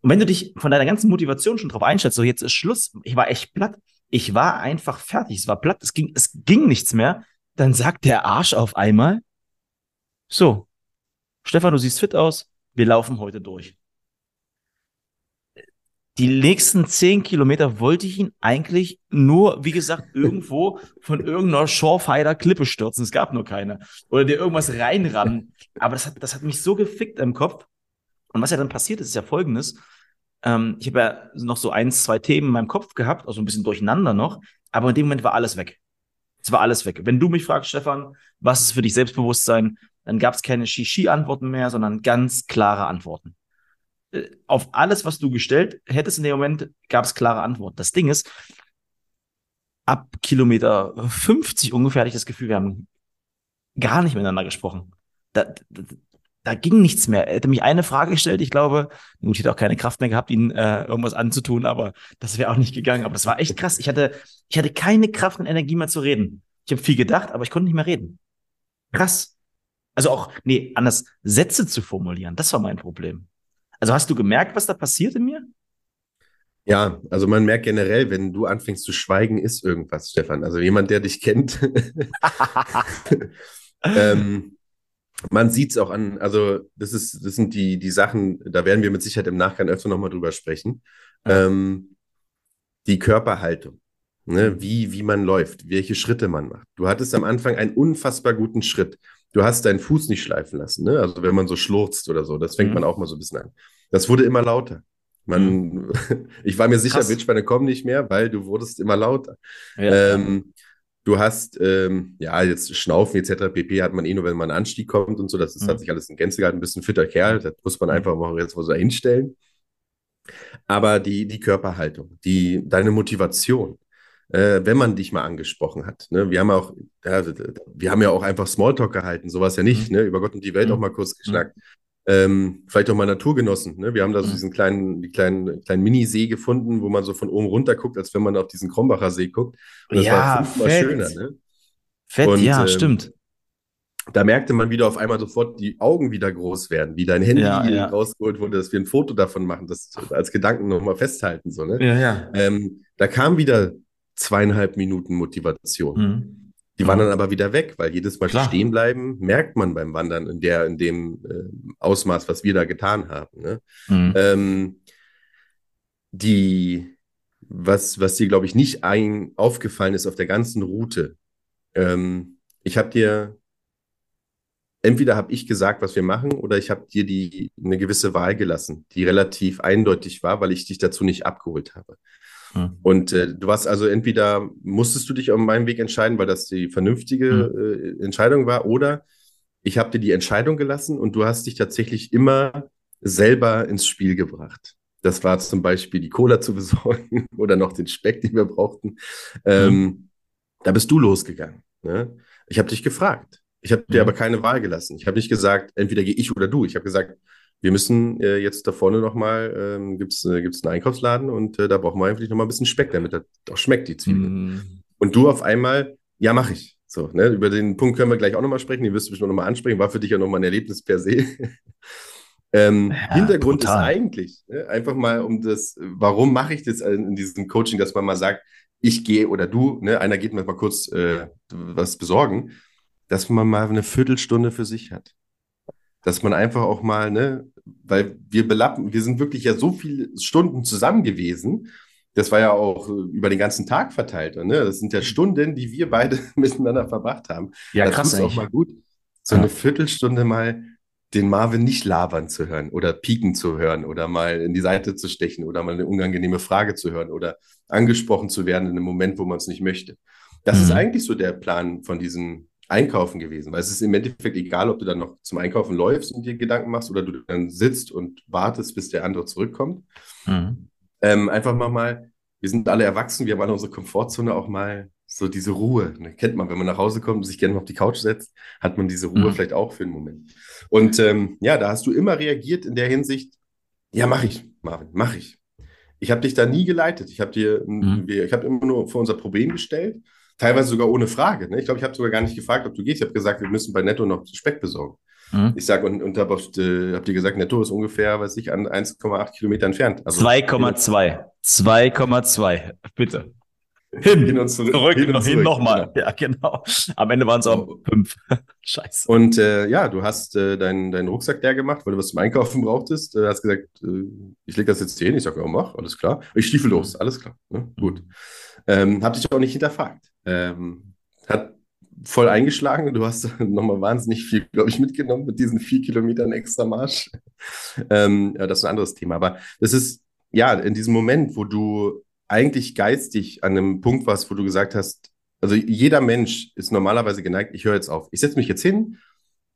Und wenn du dich von deiner ganzen Motivation schon drauf einstellst, so jetzt ist Schluss, ich war echt platt, ich war einfach fertig, es war platt, es ging, es ging nichts mehr, dann sagt der Arsch auf einmal, so, Stefan, du siehst fit aus, wir laufen heute durch. Die nächsten zehn Kilometer wollte ich ihn eigentlich nur, wie gesagt, irgendwo von irgendeiner Shorefighter-Klippe stürzen. Es gab nur keine. Oder dir irgendwas reinrammen. Aber das hat, das hat mich so gefickt im Kopf. Und was ja dann passiert ist, ist ja folgendes. Ähm, ich habe ja noch so eins, zwei Themen in meinem Kopf gehabt, also ein bisschen durcheinander noch. Aber in dem Moment war alles weg. Es war alles weg. Wenn du mich fragst, Stefan, was ist für dich Selbstbewusstsein, dann gab es keine Shishi-Antworten mehr, sondern ganz klare Antworten. Äh, Auf alles, was du gestellt hättest in dem Moment, gab es klare Antworten. Das Ding ist, ab Kilometer 50 ungefähr hatte ich das Gefühl, wir haben gar nicht miteinander gesprochen. Da, da, da ging nichts mehr. Er hätte mich eine Frage gestellt, ich glaube, gut, ich hätte auch keine Kraft mehr gehabt, ihn äh, irgendwas anzutun, aber das wäre auch nicht gegangen. Aber das war echt krass. Ich hatte, ich hatte keine Kraft und Energie mehr zu reden. Ich habe viel gedacht, aber ich konnte nicht mehr reden. Krass. Also auch, nee, anders, Sätze zu formulieren, das war mein Problem. Also hast du gemerkt, was da passiert in mir? Ja, also man merkt generell, wenn du anfängst zu schweigen, ist irgendwas, Stefan. Also jemand, der dich kennt. ähm, man sieht es auch an, also das ist, das sind die, die Sachen, da werden wir mit Sicherheit im Nachgang öfter nochmal drüber sprechen. Ja. Ähm, die Körperhaltung, ne? wie, wie man läuft, welche Schritte man macht. Du hattest am Anfang einen unfassbar guten Schritt. Du hast deinen Fuß nicht schleifen lassen, ne? Also wenn man so schlurzt oder so, das fängt mhm. man auch mal so ein bisschen an. Das wurde immer lauter. Man, mhm. ich war mir sicher, Wildschweine kommen nicht mehr, weil du wurdest immer lauter. Ja. Ähm, du hast, ähm, ja, jetzt Schnaufen etc. pp. hat man eh nur, wenn man einen Anstieg kommt und so. Das ist, mhm. hat sich alles in Gänze gehalten. Ein bisschen fitter Kerl, das muss man mhm. einfach mal jetzt mal so hinstellen. Aber die, die Körperhaltung, die, deine Motivation, äh, wenn man dich mal angesprochen hat. Ne? Wir haben auch, ja, wir haben ja auch einfach Smalltalk gehalten, sowas ja nicht, mhm. ne? über Gott und die Welt mhm. auch mal kurz geschnackt. Ähm, vielleicht auch mal Naturgenossen. Ne? Wir haben da so diesen kleinen, die kleinen, kleinen Minisee gefunden, wo man so von oben runter guckt, als wenn man auf diesen Krombacher See guckt. Und das ja, war fünfmal fett. schöner. Ne? Fett, und, ja, ähm, stimmt. Da merkte man wieder auf einmal sofort die Augen wieder groß werden, wie dein Handy ja, ja. rausgeholt wurde, dass wir ein Foto davon machen, das als Gedanken nochmal festhalten. So, ne? ja, ja. Ähm, da kam wieder zweieinhalb Minuten Motivation. Mhm. Die waren dann aber wieder weg, weil jedes Mal Klar. stehen bleiben merkt man beim Wandern in der, in dem äh, Ausmaß, was wir da getan haben. Ne? Mhm. Ähm, die, was, was dir, glaube ich, nicht ein, aufgefallen ist auf der ganzen Route. Ähm, ich habe dir, entweder habe ich gesagt, was wir machen, oder ich habe dir die eine gewisse Wahl gelassen, die relativ eindeutig war, weil ich dich dazu nicht abgeholt habe. Hm. Und äh, du warst also entweder musstest du dich auf meinem Weg entscheiden, weil das die vernünftige hm. äh, Entscheidung war, oder ich habe dir die Entscheidung gelassen und du hast dich tatsächlich immer selber ins Spiel gebracht. Das war zum Beispiel die Cola zu besorgen oder noch den Speck, den wir brauchten. Ähm, hm. Da bist du losgegangen. Ne? Ich habe dich gefragt. Ich habe dir hm. aber keine Wahl gelassen. Ich habe nicht gesagt, entweder gehe ich oder du. Ich habe gesagt, wir müssen äh, jetzt da vorne nochmal, ähm, gibt es äh, gibt's einen Einkaufsladen und äh, da brauchen wir einfach nochmal ein bisschen Speck, damit das auch schmeckt, die Zwiebeln. Mm. Und du auf einmal, ja, mache ich. So, ne? Über den Punkt können wir gleich auch nochmal sprechen, den wirst du bestimmt nochmal ansprechen, war für dich ja nochmal ein Erlebnis per se. ähm, ja, Hintergrund brutal. ist eigentlich, ne? einfach mal um das, warum mache ich das in diesem Coaching, dass man mal sagt, ich gehe oder du, ne, einer geht mir mal kurz äh, was besorgen, dass man mal eine Viertelstunde für sich hat dass man einfach auch mal, ne, weil wir belappen, wir sind wirklich ja so viele Stunden zusammen gewesen. Das war ja auch über den ganzen Tag verteilt. Ne? Das sind ja Stunden, die wir beide miteinander verbracht haben. Ja, das krass. ist auch mal gut, so ja. eine Viertelstunde mal den Marvin nicht labern zu hören oder pieken zu hören oder mal in die Seite zu stechen oder mal eine unangenehme Frage zu hören oder angesprochen zu werden in einem Moment, wo man es nicht möchte. Das mhm. ist eigentlich so der Plan von diesem Einkaufen gewesen, weil es ist im Endeffekt egal, ob du dann noch zum Einkaufen läufst und dir Gedanken machst oder du dann sitzt und wartest, bis der andere zurückkommt. Mhm. Ähm, einfach mal mal, wir sind alle erwachsen, wir haben alle unsere Komfortzone auch mal so diese Ruhe. Ne? Kennt man, wenn man nach Hause kommt und sich gerne mal auf die Couch setzt, hat man diese Ruhe mhm. vielleicht auch für einen Moment. Und ähm, ja, da hast du immer reagiert in der Hinsicht, ja, mach ich, Marvin, mach ich. Ich habe dich da nie geleitet. Ich habe dir, mhm. ich habe immer nur vor unser Problem gestellt teilweise sogar ohne Frage. Ne? Ich glaube, ich habe sogar gar nicht gefragt, ob du gehst. Ich habe gesagt, wir müssen bei Netto noch Speck besorgen. Mhm. Ich sage, und, und habe äh, hab dir gesagt, Netto ist ungefähr, weiß ich, an 1,8 Kilometer entfernt. Also 2,2. 2,2. Bitte. Hin, hin und zurück. Zurück, hin, und hin nochmal. Genau. Ja, genau. Am Ende waren es auch fünf. Scheiße. Und äh, ja, du hast äh, deinen dein Rucksack leer gemacht, weil du was zum Einkaufen brauchtest. Du hast gesagt, äh, ich lege das jetzt hier hin. Ich sage, ja, mach, alles klar. Ich stiefel los, alles klar. Ne? Gut. Ähm, hab dich auch nicht hinterfragt. Ähm, hat voll eingeschlagen. Du hast nochmal wahnsinnig viel, glaube ich, mitgenommen mit diesen vier Kilometern extra Marsch. ähm, das ist ein anderes Thema. Aber das ist, ja, in diesem Moment, wo du eigentlich geistig an einem Punkt warst, wo du gesagt hast, also jeder Mensch ist normalerweise geneigt, ich höre jetzt auf. Ich setze mich jetzt hin,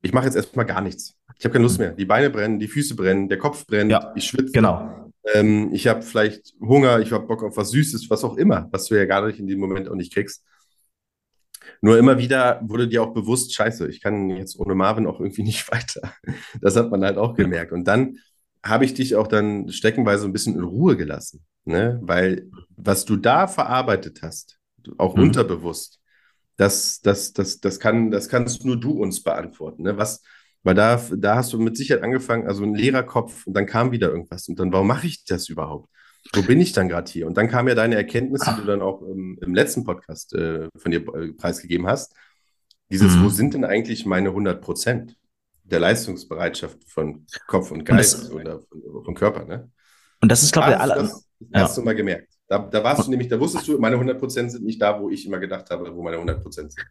ich mache jetzt erstmal gar nichts. Ich habe keine Lust mehr. Die Beine brennen, die Füße brennen, der Kopf brennt, ja, ich schwitze. Genau. Ähm, ich habe vielleicht Hunger, ich habe Bock auf was Süßes, was auch immer, was du ja gar nicht in dem Moment auch nicht kriegst. Nur immer wieder wurde dir auch bewusst, scheiße, ich kann jetzt ohne Marvin auch irgendwie nicht weiter. Das hat man halt auch gemerkt. Und dann habe ich dich auch dann steckenweise ein bisschen in Ruhe gelassen, ne? Weil was du da verarbeitet hast, auch mhm. unterbewusst, das, das, das, das, kann, das kannst nur du uns beantworten. Ne? Was, weil da, da hast du mit Sicherheit angefangen, also ein leerer Kopf und dann kam wieder irgendwas. Und dann, warum mache ich das überhaupt? Wo bin ich dann gerade hier? Und dann kam ja deine Erkenntnis, die du dann auch im, im letzten Podcast äh, von dir äh, preisgegeben hast. Dieses, mhm. wo sind denn eigentlich meine 100 Prozent der Leistungsbereitschaft von Kopf und Geist und das, oder von, von, Körper? Ne? Und das ist, glaube ich, alle. Das, das hast du mal gemerkt. Da, da warst du nämlich, da wusstest du, meine 100 Prozent sind nicht da, wo ich immer gedacht habe, wo meine 100 Prozent sind.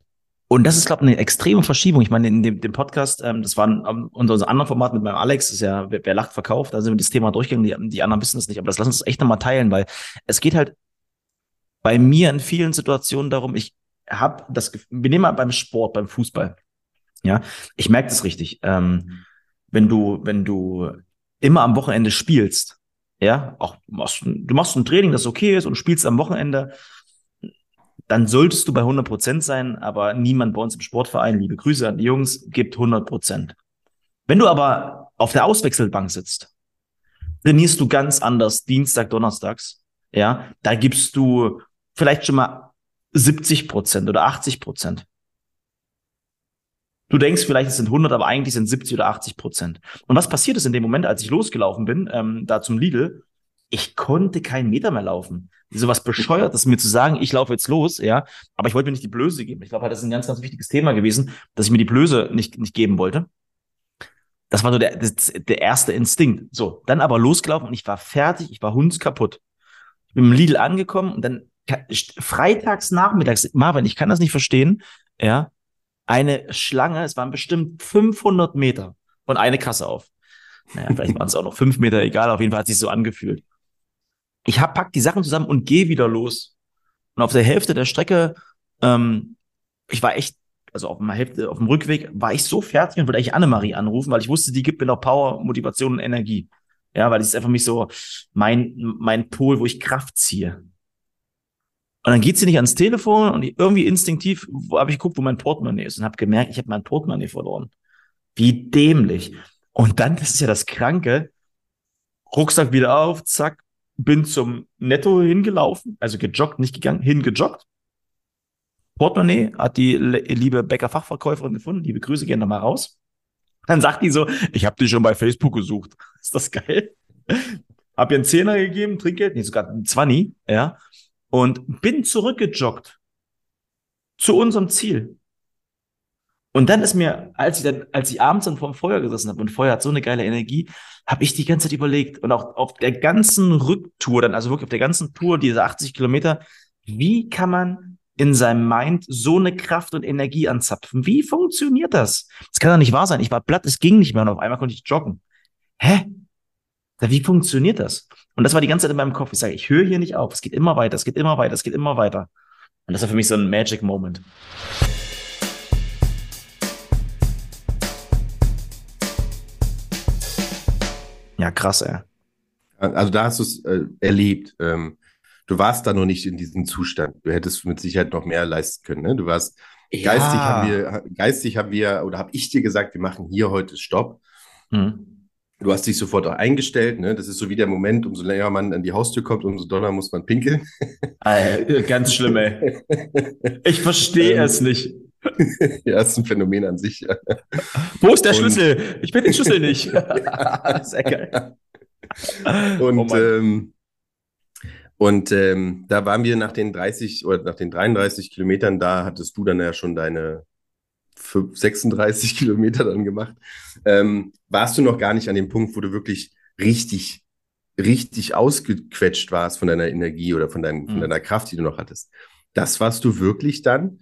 Und das ist, glaube ich, eine extreme Verschiebung. Ich meine, in dem, dem Podcast, ähm, das war ein, um, unser anderes Format mit meinem Alex, ist ja, wer, wer lacht, verkauft. Da sind wir das Thema durchgegangen, die, die anderen wissen es nicht. Aber das lass uns echt nochmal teilen, weil es geht halt bei mir in vielen Situationen darum, ich habe das, wir nehmen mal beim Sport, beim Fußball. Ja, ich merke das richtig. Ähm, wenn du, wenn du immer am Wochenende spielst, ja, auch machst, du machst ein Training, das okay ist und spielst am Wochenende, dann solltest du bei 100 Prozent sein, aber niemand bei uns im Sportverein, liebe Grüße an die Jungs, gibt 100 Prozent. Wenn du aber auf der Auswechselbank sitzt, trainierst du ganz anders Dienstag, Donnerstags, ja, da gibst du vielleicht schon mal 70 Prozent oder 80 Prozent. Du denkst vielleicht, es sind 100, aber eigentlich sind 70 oder 80 Prozent. Und was passiert ist in dem Moment, als ich losgelaufen bin, ähm, da zum Lidl? Ich konnte keinen Meter mehr laufen sowas bescheuertes mir zu sagen, ich laufe jetzt los, ja, aber ich wollte mir nicht die Blöße geben. Ich glaube, halt, das ist ein ganz, ganz wichtiges Thema gewesen, dass ich mir die Blöße nicht, nicht geben wollte. Das war so der, das, der erste Instinkt. So, dann aber losgelaufen und ich war fertig, ich war hundskaputt. Ich bin im Lidl angekommen und dann freitags nachmittags, Marvin, ich kann das nicht verstehen, ja, eine Schlange, es waren bestimmt 500 Meter und eine Kasse auf. Naja, vielleicht waren es auch noch fünf Meter, egal, auf jeden Fall hat sich so angefühlt ich hab, pack die Sachen zusammen und gehe wieder los. Und auf der Hälfte der Strecke, ähm, ich war echt, also auf der Hälfte, auf dem Rückweg, war ich so fertig und wollte eigentlich Annemarie anrufen, weil ich wusste, die gibt mir noch Power, Motivation und Energie. Ja, weil das ist einfach mich so mein, mein Pol, wo ich Kraft ziehe. Und dann geht sie nicht ans Telefon und irgendwie instinktiv habe ich geguckt, wo mein Portemonnaie ist und habe gemerkt, ich habe mein Portemonnaie verloren. Wie dämlich. Und dann, das ist ja das Kranke, Rucksack wieder auf, zack, bin zum Netto hingelaufen, also gejoggt, nicht gegangen, hingejoggt. Portemonnaie hat die liebe Bäcker-Fachverkäuferin gefunden. Liebe Grüße gehen nochmal raus. Dann sagt die so, ich habe dich schon bei Facebook gesucht. Ist das geil? hab ihr einen Zehner gegeben, Trinkgeld, nee, sogar ein Zwanni, ja. Und bin zurückgejoggt zu unserem Ziel. Und dann ist mir, als ich dann, als ich abends dann vorm Feuer gesessen habe und Feuer hat so eine geile Energie, habe ich die ganze Zeit überlegt und auch auf der ganzen Rücktour, dann also wirklich auf der ganzen Tour, diese 80 Kilometer, wie kann man in seinem Mind so eine Kraft und Energie anzapfen? Wie funktioniert das? Das kann doch nicht wahr sein. Ich war platt, es ging nicht mehr und auf einmal konnte ich joggen. Hä? Wie funktioniert das? Und das war die ganze Zeit in meinem Kopf. Ich sage, ich höre hier nicht auf. Es geht immer weiter, es geht immer weiter, es geht immer weiter. Und das war für mich so ein Magic Moment. Ja, krass, ey. Also da hast du es äh, erlebt. Ähm, du warst da noch nicht in diesem Zustand. Du hättest mit Sicherheit noch mehr leisten können. Ne? Du warst ja. geistig haben wir, geistig haben wir, oder habe ich dir gesagt, wir machen hier heute Stopp. Hm. Du hast dich sofort auch eingestellt, ne? Das ist so wie der Moment, umso länger man an die Haustür kommt, umso doller muss man pinkeln. Alter, ganz schlimm, ey. Ich verstehe ähm, es nicht. ja, ist ein Phänomen an sich. Wo ist der Schlüssel? Ich bin den Schlüssel nicht. Sehr geil. Und, oh ähm, und ähm, da waren wir nach den 30 oder nach den 33 Kilometern, da hattest du dann ja schon deine 36 Kilometer dann gemacht. Ähm, warst du noch gar nicht an dem Punkt, wo du wirklich richtig, richtig ausgequetscht warst von deiner Energie oder von, dein, von mhm. deiner Kraft, die du noch hattest. Das warst du wirklich dann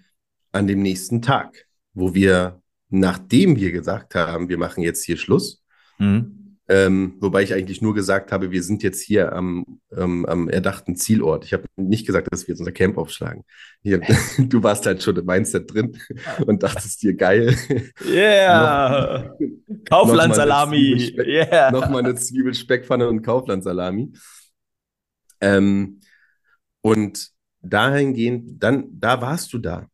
an dem nächsten Tag, wo wir, nachdem wir gesagt haben, wir machen jetzt hier Schluss, mhm. Ähm, wobei ich eigentlich nur gesagt habe, wir sind jetzt hier am, ähm, am erdachten Zielort. Ich habe nicht gesagt, dass wir jetzt unser Camp aufschlagen. Hab, du warst halt schon im Mindset drin und dachtest dir, geil. Yeah! Kauflandsalami! Yeah! Nochmal eine Zwiebelspeckpfanne und Kauflandsalami. Ähm, und dahingehend, dann, da warst du da.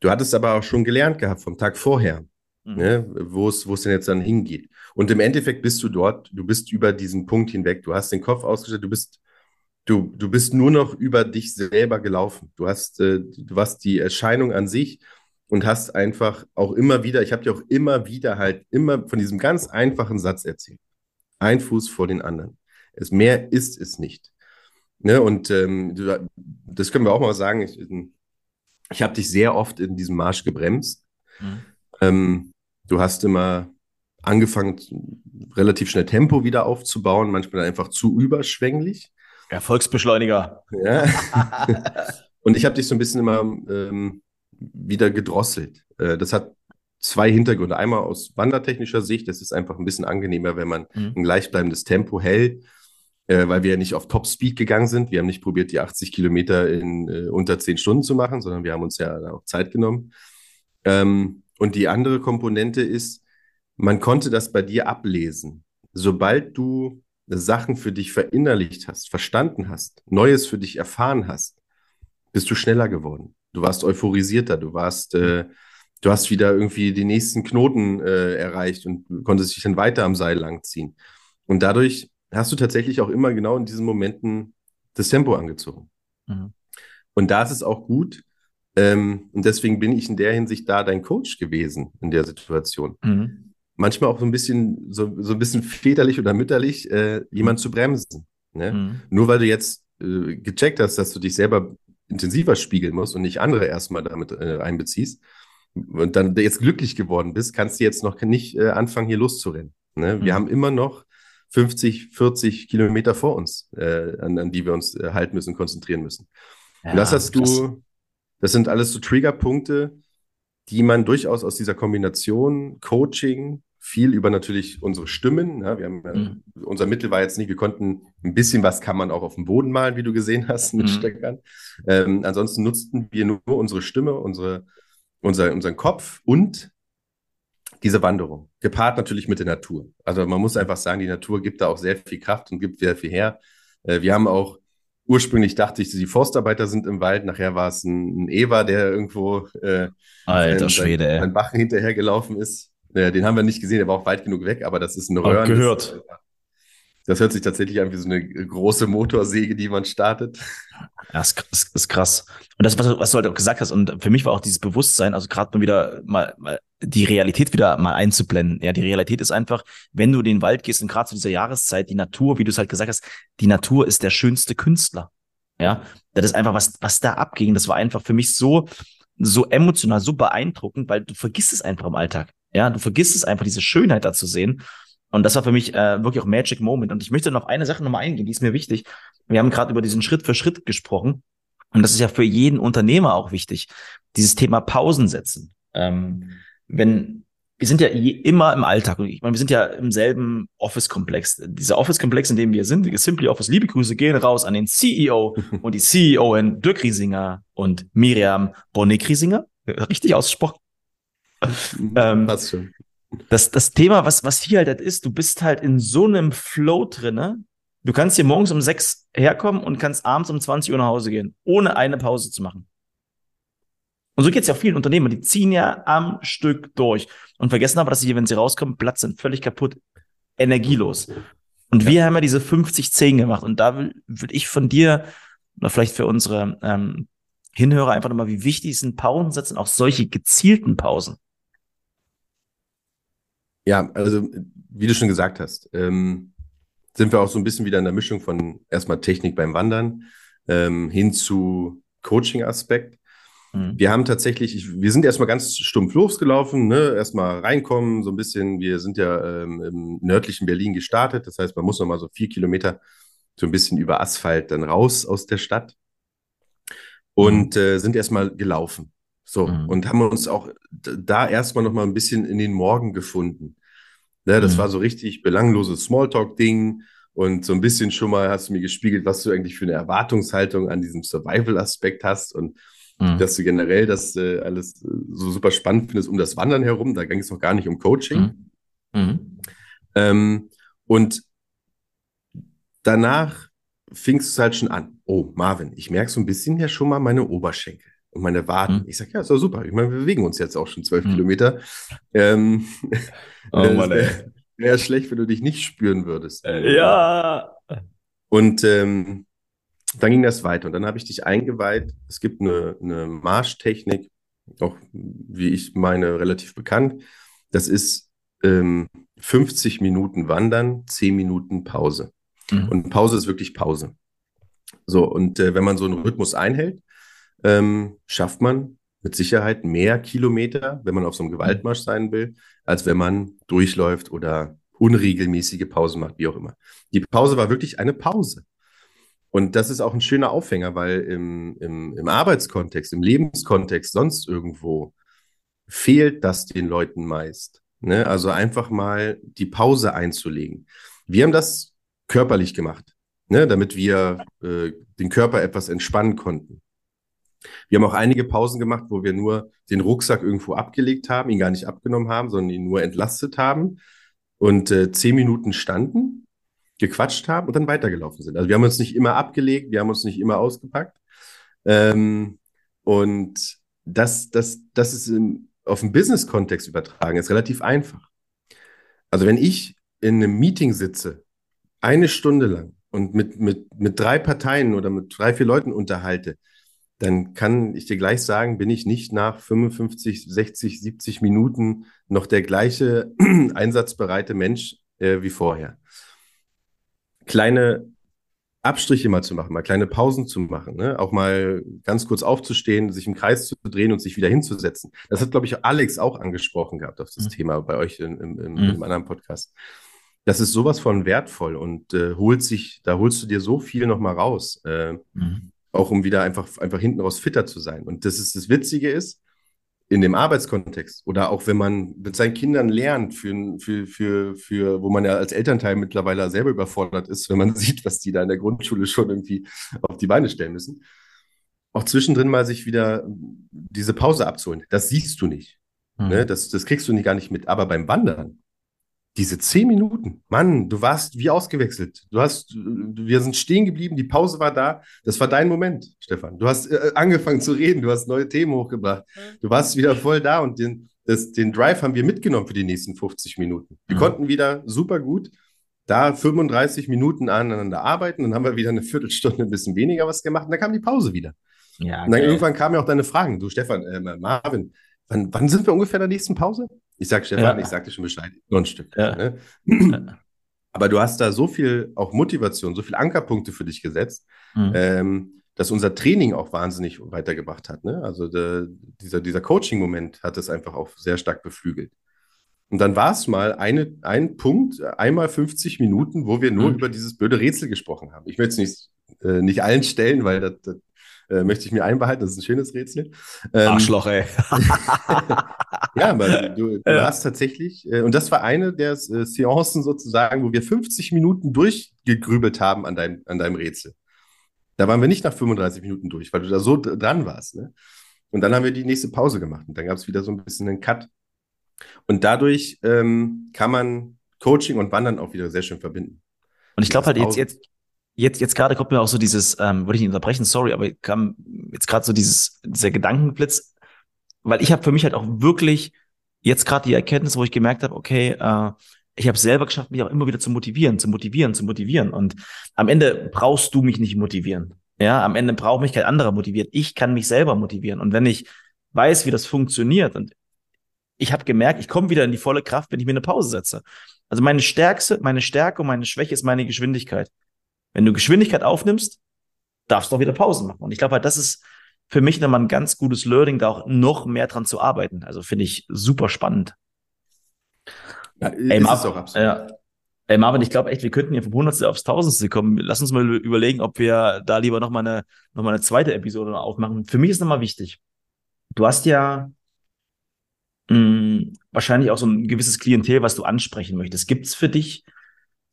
Du hattest aber auch schon gelernt gehabt vom Tag vorher, mhm. ne, wo es denn jetzt dann hingeht. Und im Endeffekt bist du dort, du bist über diesen Punkt hinweg, du hast den Kopf ausgestellt, du bist, du, du bist nur noch über dich selber gelaufen. Du hast, äh, du hast die Erscheinung an sich und hast einfach auch immer wieder, ich habe dir auch immer wieder halt immer von diesem ganz einfachen Satz erzählt. Ein Fuß vor den anderen. Es mehr ist es nicht. Ne? Und ähm, das können wir auch mal sagen. Ich, ich habe dich sehr oft in diesem Marsch gebremst. Mhm. Ähm, du hast immer angefangen, relativ schnell Tempo wieder aufzubauen, manchmal einfach zu überschwänglich. Erfolgsbeschleuniger. Ja. Und ich habe dich so ein bisschen immer ähm, wieder gedrosselt. Äh, das hat zwei Hintergründe. Einmal aus wandertechnischer Sicht, es ist einfach ein bisschen angenehmer, wenn man mhm. ein gleichbleibendes Tempo hält äh, weil wir ja nicht auf Top Speed gegangen sind. Wir haben nicht probiert, die 80 Kilometer in äh, unter 10 Stunden zu machen, sondern wir haben uns ja auch Zeit genommen. Ähm, und die andere Komponente ist, man konnte das bei dir ablesen. Sobald du Sachen für dich verinnerlicht hast, verstanden hast, Neues für dich erfahren hast, bist du schneller geworden. Du warst euphorisierter, du warst, äh, du hast wieder irgendwie die nächsten Knoten äh, erreicht und konntest dich dann weiter am Seil langziehen. Und dadurch hast du tatsächlich auch immer genau in diesen Momenten das Tempo angezogen. Mhm. Und da ist es auch gut. Ähm, und deswegen bin ich in der Hinsicht da dein Coach gewesen in der Situation. Mhm. Manchmal auch so ein bisschen, so, so ein bisschen väterlich oder mütterlich, äh, jemand zu bremsen. Ne? Mhm. Nur weil du jetzt äh, gecheckt hast, dass du dich selber intensiver spiegeln musst und nicht andere erstmal damit äh, einbeziehst und dann jetzt glücklich geworden bist, kannst du jetzt noch nicht äh, anfangen, hier loszurennen. Ne? Wir mhm. haben immer noch 50, 40 Kilometer vor uns, äh, an, an die wir uns äh, halten müssen, konzentrieren müssen. Ja, und das hast du, das sind alles so Triggerpunkte, die man durchaus aus dieser Kombination Coaching, viel über natürlich unsere Stimmen. Ja, wir haben, mhm. Unser Mittel war jetzt nicht, wir konnten ein bisschen was kann man auch auf dem Boden malen, wie du gesehen hast mit mhm. Steckern. Ähm, ansonsten nutzten wir nur unsere Stimme, unsere, unser, unseren Kopf und diese Wanderung, gepaart natürlich mit der Natur. Also man muss einfach sagen, die Natur gibt da auch sehr viel Kraft und gibt sehr viel her. Äh, wir haben auch, ursprünglich dachte ich, die Forstarbeiter sind im Wald, nachher war es ein, ein Ewer, der irgendwo äh, Alter Schwede, ey. ein Bach hinterhergelaufen ist. Den haben wir nicht gesehen, der war auch weit genug weg, aber das ist ein Röhren. gehört. Das hört sich tatsächlich an wie so eine große Motorsäge, die man startet. Ja, ist, ist, ist krass. Und das, was, was du halt auch gesagt hast, und für mich war auch dieses Bewusstsein, also gerade mal wieder mal, mal die Realität wieder mal einzublenden. Ja, die Realität ist einfach, wenn du in den Wald gehst und gerade zu dieser Jahreszeit, die Natur, wie du es halt gesagt hast, die Natur ist der schönste Künstler. Ja, das ist einfach was, was da abging. Das war einfach für mich so, so emotional, so beeindruckend, weil du vergisst es einfach im Alltag. Ja, du vergisst es einfach, diese Schönheit da zu sehen. Und das war für mich äh, wirklich auch Magic Moment. Und ich möchte noch eine Sache nochmal eingehen, die ist mir wichtig. Wir haben gerade über diesen Schritt für Schritt gesprochen. Und das ist ja für jeden Unternehmer auch wichtig. Dieses Thema Pausen setzen. Ähm, wenn, wir sind ja immer im Alltag. Und ich meine, wir sind ja im selben Office-Komplex. Dieser Office-Komplex, in dem wir sind, Simply Office, liebe Grüße gehen raus an den CEO und die CEO in Dirk Riesinger und Miriam Bonnick-Riesinger. Richtig ausgesprochen. ähm, schon das, das Thema, was, was hier halt ist, du bist halt in so einem Flow drinne. Du kannst hier morgens um sechs herkommen und kannst abends um 20 Uhr nach Hause gehen, ohne eine Pause zu machen. Und so geht es ja vielen Unternehmen, die ziehen ja am Stück durch und vergessen aber, dass sie, wenn sie rauskommen, Platz sind, völlig kaputt, energielos. Und ja. wir haben ja diese 50-10 gemacht. Und da will, will ich von dir, oder vielleicht für unsere ähm, Hinhörer einfach nochmal, wie wichtig sind Pausen setzen, auch solche gezielten Pausen. Ja, also wie du schon gesagt hast, ähm, sind wir auch so ein bisschen wieder in der Mischung von erstmal Technik beim Wandern ähm, hin zu Coaching-Aspekt. Mhm. Wir haben tatsächlich, ich, wir sind erstmal ganz stumpf losgelaufen, ne? erstmal reinkommen, so ein bisschen, wir sind ja ähm, im nördlichen Berlin gestartet, das heißt, man muss nochmal so vier Kilometer so ein bisschen über Asphalt dann raus aus der Stadt und mhm. äh, sind erstmal gelaufen. So, mhm. und haben uns auch da erstmal nochmal ein bisschen in den Morgen gefunden. Ja, das mhm. war so richtig belangloses Smalltalk-Ding und so ein bisschen schon mal hast du mir gespiegelt, was du eigentlich für eine Erwartungshaltung an diesem Survival-Aspekt hast und mhm. dass du generell das äh, alles äh, so super spannend findest um das Wandern herum. Da ging es noch gar nicht um Coaching. Mhm. mhm. Ähm, und danach fing es halt schon an. Oh, Marvin, ich merke so ein bisschen ja schon mal meine Oberschenkel und meine Waden. Mhm. Ich sage, ja, ist doch super. Ich meine, wir bewegen uns jetzt auch schon zwölf mhm. Kilometer. Ähm, oh Mann. Wäre schlecht, wenn du dich nicht spüren würdest. Ja. Und ähm, dann ging das weiter. Und dann habe ich dich eingeweiht. Es gibt eine, eine Marschtechnik, auch wie ich meine, relativ bekannt. Das ist ähm, 50 Minuten Wandern, 10 Minuten Pause. Mhm. Und Pause ist wirklich Pause. So, und äh, wenn man so einen Rhythmus einhält, ähm, schafft man mit Sicherheit mehr Kilometer, wenn man auf so einem Gewaltmarsch sein will, als wenn man durchläuft oder unregelmäßige Pausen macht, wie auch immer. Die Pause war wirklich eine Pause. Und das ist auch ein schöner Aufhänger, weil im, im, im Arbeitskontext, im Lebenskontext, sonst irgendwo fehlt das den Leuten meist. Ne? Also einfach mal die Pause einzulegen. Wir haben das körperlich gemacht, ne? damit wir äh, den Körper etwas entspannen konnten. Wir haben auch einige Pausen gemacht, wo wir nur den Rucksack irgendwo abgelegt haben, ihn gar nicht abgenommen haben, sondern ihn nur entlastet haben und äh, zehn Minuten standen, gequatscht haben und dann weitergelaufen sind. Also wir haben uns nicht immer abgelegt, wir haben uns nicht immer ausgepackt. Ähm, und das, das, das ist im, auf den Business-Kontext übertragen, ist relativ einfach. Also wenn ich in einem Meeting sitze, eine Stunde lang und mit, mit, mit drei Parteien oder mit drei, vier Leuten unterhalte, dann kann ich dir gleich sagen, bin ich nicht nach 55, 60, 70 Minuten noch der gleiche einsatzbereite Mensch äh, wie vorher. Kleine Abstriche mal zu machen, mal kleine Pausen zu machen, ne? auch mal ganz kurz aufzustehen, sich im Kreis zu drehen und sich wieder hinzusetzen. Das hat, glaube ich, Alex auch angesprochen gehabt auf das mhm. Thema bei euch in, in, in, mhm. einem anderen Podcast. Das ist sowas von wertvoll und äh, holt sich, da holst du dir so viel nochmal raus. Äh, mhm auch um wieder einfach, einfach hinten raus fitter zu sein. Und das ist das Witzige ist, in dem Arbeitskontext oder auch wenn man mit seinen Kindern lernt, für, für, für, für, wo man ja als Elternteil mittlerweile selber überfordert ist, wenn man sieht, was die da in der Grundschule schon irgendwie auf die Beine stellen müssen. Auch zwischendrin mal sich wieder diese Pause abzuholen. Das siehst du nicht. Mhm. Ne? Das, das kriegst du nicht gar nicht mit. Aber beim Wandern, diese zehn Minuten, Mann, du warst wie ausgewechselt. Du hast, wir sind stehen geblieben, die Pause war da. Das war dein Moment, Stefan. Du hast äh, angefangen zu reden, du hast neue Themen hochgebracht. Du warst wieder voll da und den, das, den Drive haben wir mitgenommen für die nächsten 50 Minuten. Wir mhm. konnten wieder super gut da 35 Minuten aneinander arbeiten. Dann haben wir wieder eine Viertelstunde ein bisschen weniger was gemacht und dann kam die Pause wieder. Ja, und dann irgendwann kamen ja auch deine Fragen. Du, Stefan, äh, Marvin, wann, wann sind wir ungefähr in der nächsten Pause? Ich sag Stefan, ja. ich sagte schon Bescheid, nur ein Stück. Ja. Ne? Aber du hast da so viel auch Motivation, so viele Ankerpunkte für dich gesetzt, mhm. ähm, dass unser Training auch wahnsinnig weitergebracht hat. Ne? Also de, dieser, dieser Coaching-Moment hat es einfach auch sehr stark beflügelt. Und dann war es mal eine, ein Punkt, einmal 50 Minuten, wo wir nur mhm. über dieses blöde Rätsel gesprochen haben. Ich möchte es nicht, äh, nicht allen stellen, weil das, das äh, möchte ich mir einbehalten. Das ist ein schönes Rätsel. Ähm, Arschloch, ey. ja, aber du, du ja. hast tatsächlich, äh, und das war eine der äh, Seancen sozusagen, wo wir 50 Minuten durchgegrübelt haben an deinem, an deinem Rätsel. Da waren wir nicht nach 35 Minuten durch, weil du da so dran warst. Ne? Und dann haben wir die nächste Pause gemacht und dann gab es wieder so ein bisschen einen Cut. Und dadurch ähm, kann man Coaching und Wandern auch wieder sehr schön verbinden. Und ich glaube halt jetzt, jetzt, jetzt, jetzt gerade kommt mir auch so dieses, ähm, würde ich nicht unterbrechen, sorry, aber kam jetzt gerade so dieses, dieser Gedankenblitz, weil ich habe für mich halt auch wirklich jetzt gerade die Erkenntnis, wo ich gemerkt habe, okay, äh, ich habe selber geschafft, mich auch immer wieder zu motivieren, zu motivieren, zu motivieren. Und am Ende brauchst du mich nicht motivieren. Ja, am Ende braucht mich kein anderer motivieren. Ich kann mich selber motivieren. Und wenn ich weiß, wie das funktioniert und ich habe gemerkt, ich komme wieder in die volle Kraft, wenn ich mir eine Pause setze. Also meine stärkste, meine Stärke und meine Schwäche ist meine Geschwindigkeit. Wenn du Geschwindigkeit aufnimmst, darfst du auch wieder Pausen machen. Und ich glaube halt, das ist für mich nochmal ein ganz gutes Learning, da auch noch mehr dran zu arbeiten. Also finde ich super spannend. Ja, Ey, Marvin, ja. Ey, Marvin, ich glaube echt, wir könnten hier vom Hundertste aufs Tausendste kommen. Lass uns mal überlegen, ob wir da lieber nochmal eine, noch mal eine zweite Episode aufmachen. Für mich ist nochmal wichtig. Du hast ja mh, wahrscheinlich auch so ein gewisses Klientel, was du ansprechen möchtest. Gibt es für dich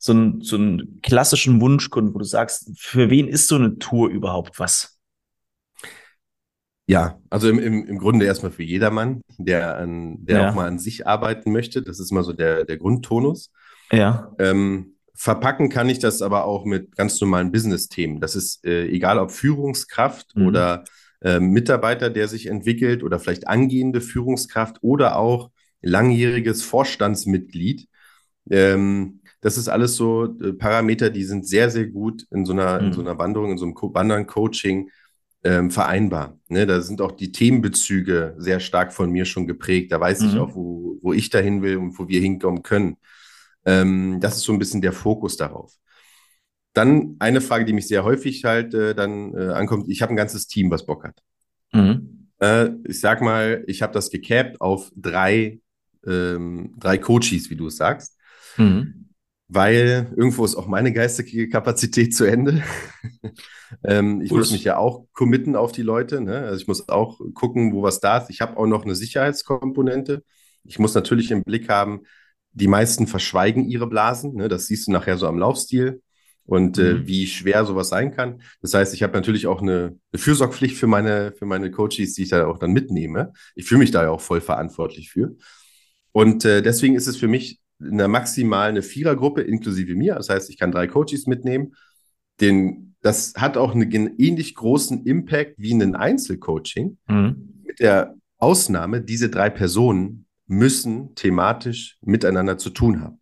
so, ein, so einen klassischen Wunschkunden, wo du sagst, für wen ist so eine Tour überhaupt was? Ja, also im, im, im Grunde erstmal für jedermann, der, an, der Ja, auch mal an sich arbeiten möchte. Das ist mal so der, der Grundtonus. ja. Ähm, verpacken kann ich das aber auch mit ganz normalen Business-Themen. Das ist äh, egal, ob Führungskraft Mhm. oder äh, Mitarbeiter, der sich entwickelt oder vielleicht angehende Führungskraft oder auch langjähriges Vorstandsmitglied. Ähm, das ist alles so äh, Parameter, die sind sehr, sehr gut in so einer, in so Mhm. einer Wanderung, in so einem Co Wandern-Coaching ähm, vereinbar. Ne? Da sind auch die Themenbezüge sehr stark von mir schon geprägt. Da weiß ich auch, Mhm. wo, wo ich dahin will und wo wir hinkommen können. Ähm, das ist so ein bisschen der Fokus darauf. Dann eine Frage, die mich sehr häufig halt äh, dann äh, ankommt. Ich habe ein ganzes Team, was Bock hat. Mhm. Äh, ich sag mal, ich habe das gecapped auf drei, ähm, drei Coaches, wie du es sagst, Mhm. Weil irgendwo ist auch meine geistige Kapazität zu Ende. ähm, ich Cool. muss mich ja auch committen auf die Leute. Ne? Also ich muss auch gucken, wo was da ist. Ich habe auch noch eine Sicherheitskomponente. Ich muss natürlich im Blick haben, die meisten verschweigen ihre Blasen. Ne? Das siehst du nachher so am Laufstil und äh, Mhm. wie schwer sowas sein kann. Das heißt, ich habe natürlich auch eine, eine Fürsorgpflicht für meine, für meine Coaches, die ich da auch dann mitnehme. Ich fühle mich da ja auch voll verantwortlich für. Und äh, deswegen ist es für mich eine maximal eine Vierergruppe inklusive mir. Das heißt, ich kann drei Coaches mitnehmen. Den, das hat auch einen ähnlich großen Impact wie ein Einzelcoaching. Mhm. Mit der Ausnahme, diese drei Personen müssen thematisch miteinander zu tun haben.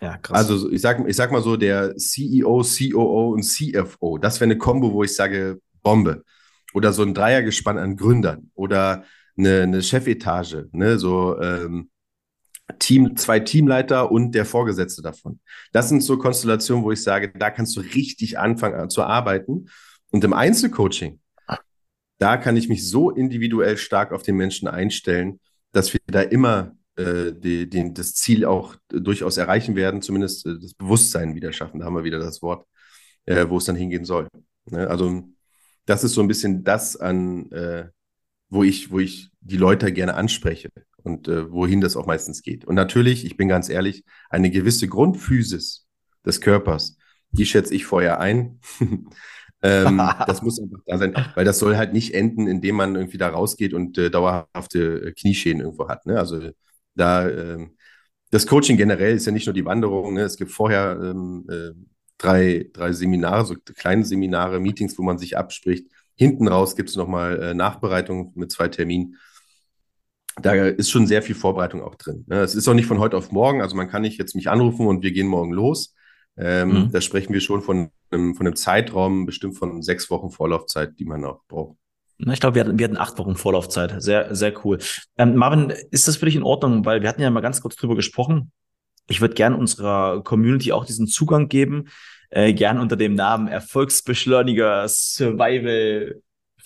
Ja, krass. Also so- ich sag, ich sag mal so, der CEO, COO und CFO, das wäre eine Kombo, wo ich sage, Bombe. Oder so ein Dreiergespann an Gründern oder eine, eine Chefetage, ne, so ähm, Team, zwei Teamleiter und der Vorgesetzte davon. Das sind so Konstellationen, wo ich sage, da kannst du richtig anfangen an- zu arbeiten. Und im Einzelcoaching, da kann ich mich so individuell stark auf den Menschen einstellen, dass wir da immer äh, die, den, das Ziel auch durchaus erreichen werden, zumindest äh, das Bewusstsein wieder schaffen. Da haben wir wieder das Wort, äh, wo es dann hingehen soll. Ne? Also das ist so ein bisschen das an, äh, wo ich, wo ich die Leute gerne anspreche und äh, wohin das auch meistens geht. Und natürlich, ich bin ganz ehrlich, eine gewisse Grundphysis des Körpers, die schätze ich vorher ein. ähm, das muss einfach da sein, weil das soll halt nicht enden, indem man irgendwie da rausgeht und äh, dauerhafte äh, Knieschäden irgendwo hat. Ne? Also da ähm, das Coaching generell ist ja nicht nur die Wanderung, ne? es gibt vorher ähm, äh, drei, drei Seminare, so kleine Seminare, Meetings, wo man sich abspricht. Hinten raus gibt es nochmal äh, Nachbereitung mit zwei Terminen. Da ist schon sehr viel Vorbereitung auch drin. Ne? Es ist auch nicht von heute auf morgen, also man kann nicht jetzt mich anrufen und wir gehen morgen los. Ähm, Mhm. Da sprechen wir schon von einem, von einem Zeitraum, bestimmt von sechs Wochen Vorlaufzeit, die man auch braucht. Ich glaube, wir hatten, wir hatten acht Wochen Vorlaufzeit. Sehr, sehr cool. Ähm, Marvin, ist das für dich in Ordnung? Weil wir hatten ja mal ganz kurz drüber gesprochen. Ich würde gern unserer Community auch diesen Zugang geben. Äh, gern unter dem Namen Erfolgsbeschleuniger Survival.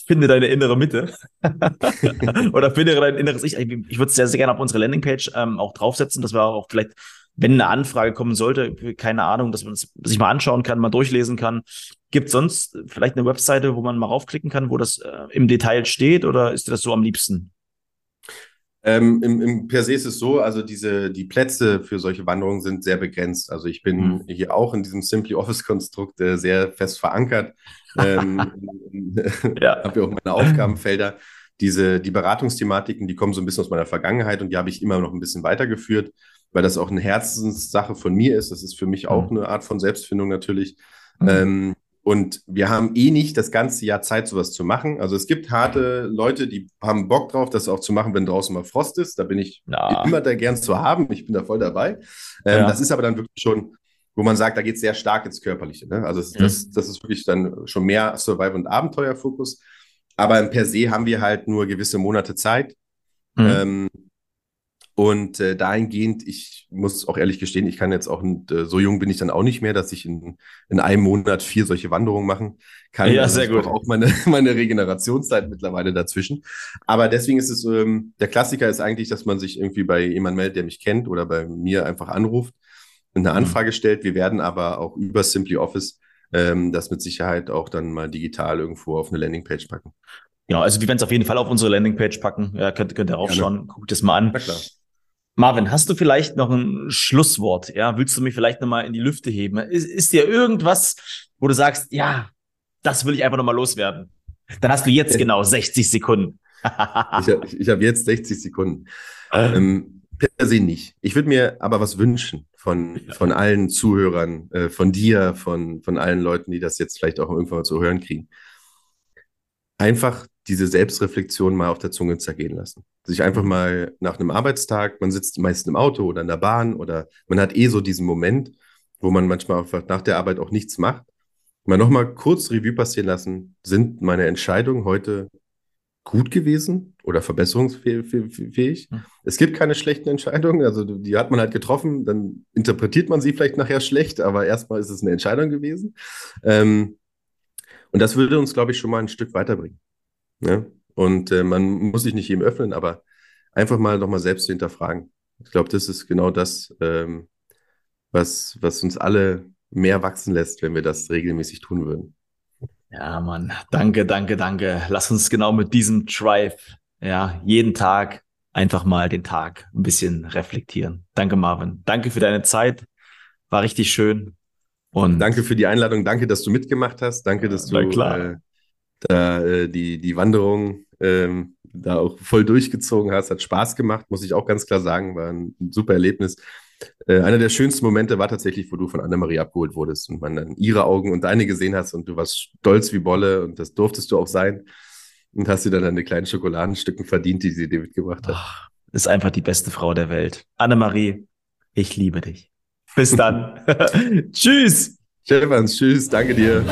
Finde deine innere Mitte. Oder finde dein inneres Ich. Ich, ich würde es sehr, sehr gerne auf unsere Landingpage ähm, auch draufsetzen, dass wir auch vielleicht, wenn eine Anfrage kommen sollte, keine Ahnung, dass man es sich mal anschauen kann, mal durchlesen kann. Gibt sonst vielleicht eine Webseite, wo man mal raufklicken kann, wo das äh, im Detail steht, oder ist dir das so am liebsten? Ähm, im, im per se ist es so, also diese, die Plätze für solche Wanderungen sind sehr begrenzt. Also ich bin Mhm. hier auch in diesem Simply Office-Konstrukt äh, sehr fest verankert. Ähm, Ja. habe ja auch meine Aufgabenfelder. Diese, die Beratungsthematiken, die kommen so ein bisschen aus meiner Vergangenheit und die habe ich immer noch ein bisschen weitergeführt, weil das auch eine Herzenssache von mir ist. Das ist für mich auch Mhm. eine Art von Selbstfindung natürlich. Mhm. Ähm, und wir haben eh nicht das ganze Jahr Zeit, sowas zu machen. Also es gibt harte Leute, die haben Bock drauf, das auch zu machen, wenn draußen mal Frost ist. Da bin ich Ja. immer da gern zu haben. Ich bin da voll dabei. Ähm, Ja. Das ist aber dann wirklich schon, wo man sagt, da geht es sehr stark ins Körperliche. Ne? Also es, Mhm. das, das ist wirklich dann schon mehr Survival- und Abenteuerfokus. Aber per se haben wir halt nur gewisse Monate Zeit. Mhm. Ähm, und äh, dahingehend, ich muss auch ehrlich gestehen, ich kann jetzt auch, äh, so jung bin ich dann auch nicht mehr, dass ich in, in einem Monat vier solche Wanderungen machen kann. Ja, also sehr ich gut. auch meine, meine Regenerationszeit mittlerweile dazwischen. Aber deswegen ist es, ähm, der Klassiker ist eigentlich, dass man sich irgendwie bei jemandem meldet, der mich kennt oder bei mir einfach anruft und eine Mhm. Anfrage stellt. Wir werden aber auch über Simply Office ähm, das mit Sicherheit auch dann mal digital irgendwo auf eine Landingpage packen. Genau, also wir werden es auf jeden Fall auf unsere Landingpage packen. Ja, könnt, könnt ihr raufschauen, guckt es mal an. Na klar. Marvin, hast du vielleicht noch ein Schlusswort? Ja, willst du mich vielleicht nochmal in die Lüfte heben? Ist, ist dir irgendwas, wo du sagst, ja, das will ich einfach nochmal loswerden? Dann hast du jetzt genau 60 Sekunden. ich habe ich hab jetzt 60 Sekunden. Ähm, per se nicht. Ich würde mir aber was wünschen von, von allen Zuhörern, äh, von dir, von, von allen Leuten, die das jetzt vielleicht auch irgendwann mal zu hören kriegen. Einfach diese Selbstreflexion mal auf der Zunge zergehen lassen. Sich einfach mhm. mal nach einem Arbeitstag, man sitzt meist im Auto oder in der Bahn oder man hat eh so diesen Moment, wo man manchmal einfach nach der Arbeit auch nichts macht. Mal nochmal kurz Revue passieren lassen. Sind meine Entscheidungen heute gut gewesen oder verbesserungsfähig? Hm. Es gibt keine schlechten Entscheidungen. Also die hat man halt getroffen, dann interpretiert man sie vielleicht nachher schlecht, aber erstmal ist es eine Entscheidung gewesen. Ähm, und das würde uns, glaube ich, schon mal ein Stück weiterbringen. Ne? Und äh, man muss sich nicht jedem öffnen, aber einfach mal nochmal selbst hinterfragen. Ich glaube, das ist genau das, ähm, was, was uns alle mehr wachsen lässt, wenn wir das regelmäßig tun würden. Ja, Mann. Danke, danke, danke. Lass uns genau mit diesem Drive, ja, jeden Tag einfach mal den Tag ein bisschen reflektieren. Danke, Marvin. Danke für deine Zeit. War richtig schön. Und danke für die Einladung. Danke, dass du mitgemacht hast. Danke, dass du äh, da äh, die, die Wanderung ähm, da auch voll durchgezogen hast. Hat Spaß gemacht, muss ich auch ganz klar sagen. War ein, super Erlebnis. Äh, einer der schönsten Momente war tatsächlich, wo du von Annemarie abgeholt wurdest und man dann ihre Augen und deine gesehen hast und du warst stolz wie Bolle und das durftest du auch sein und hast dir dann deine kleinen Schokoladenstücken verdient, die sie dir mitgebracht hat. Ach, ist einfach die beste Frau der Welt. Annemarie, ich liebe dich. Bis dann. tschüss. Stefans, tschüss. Danke dir.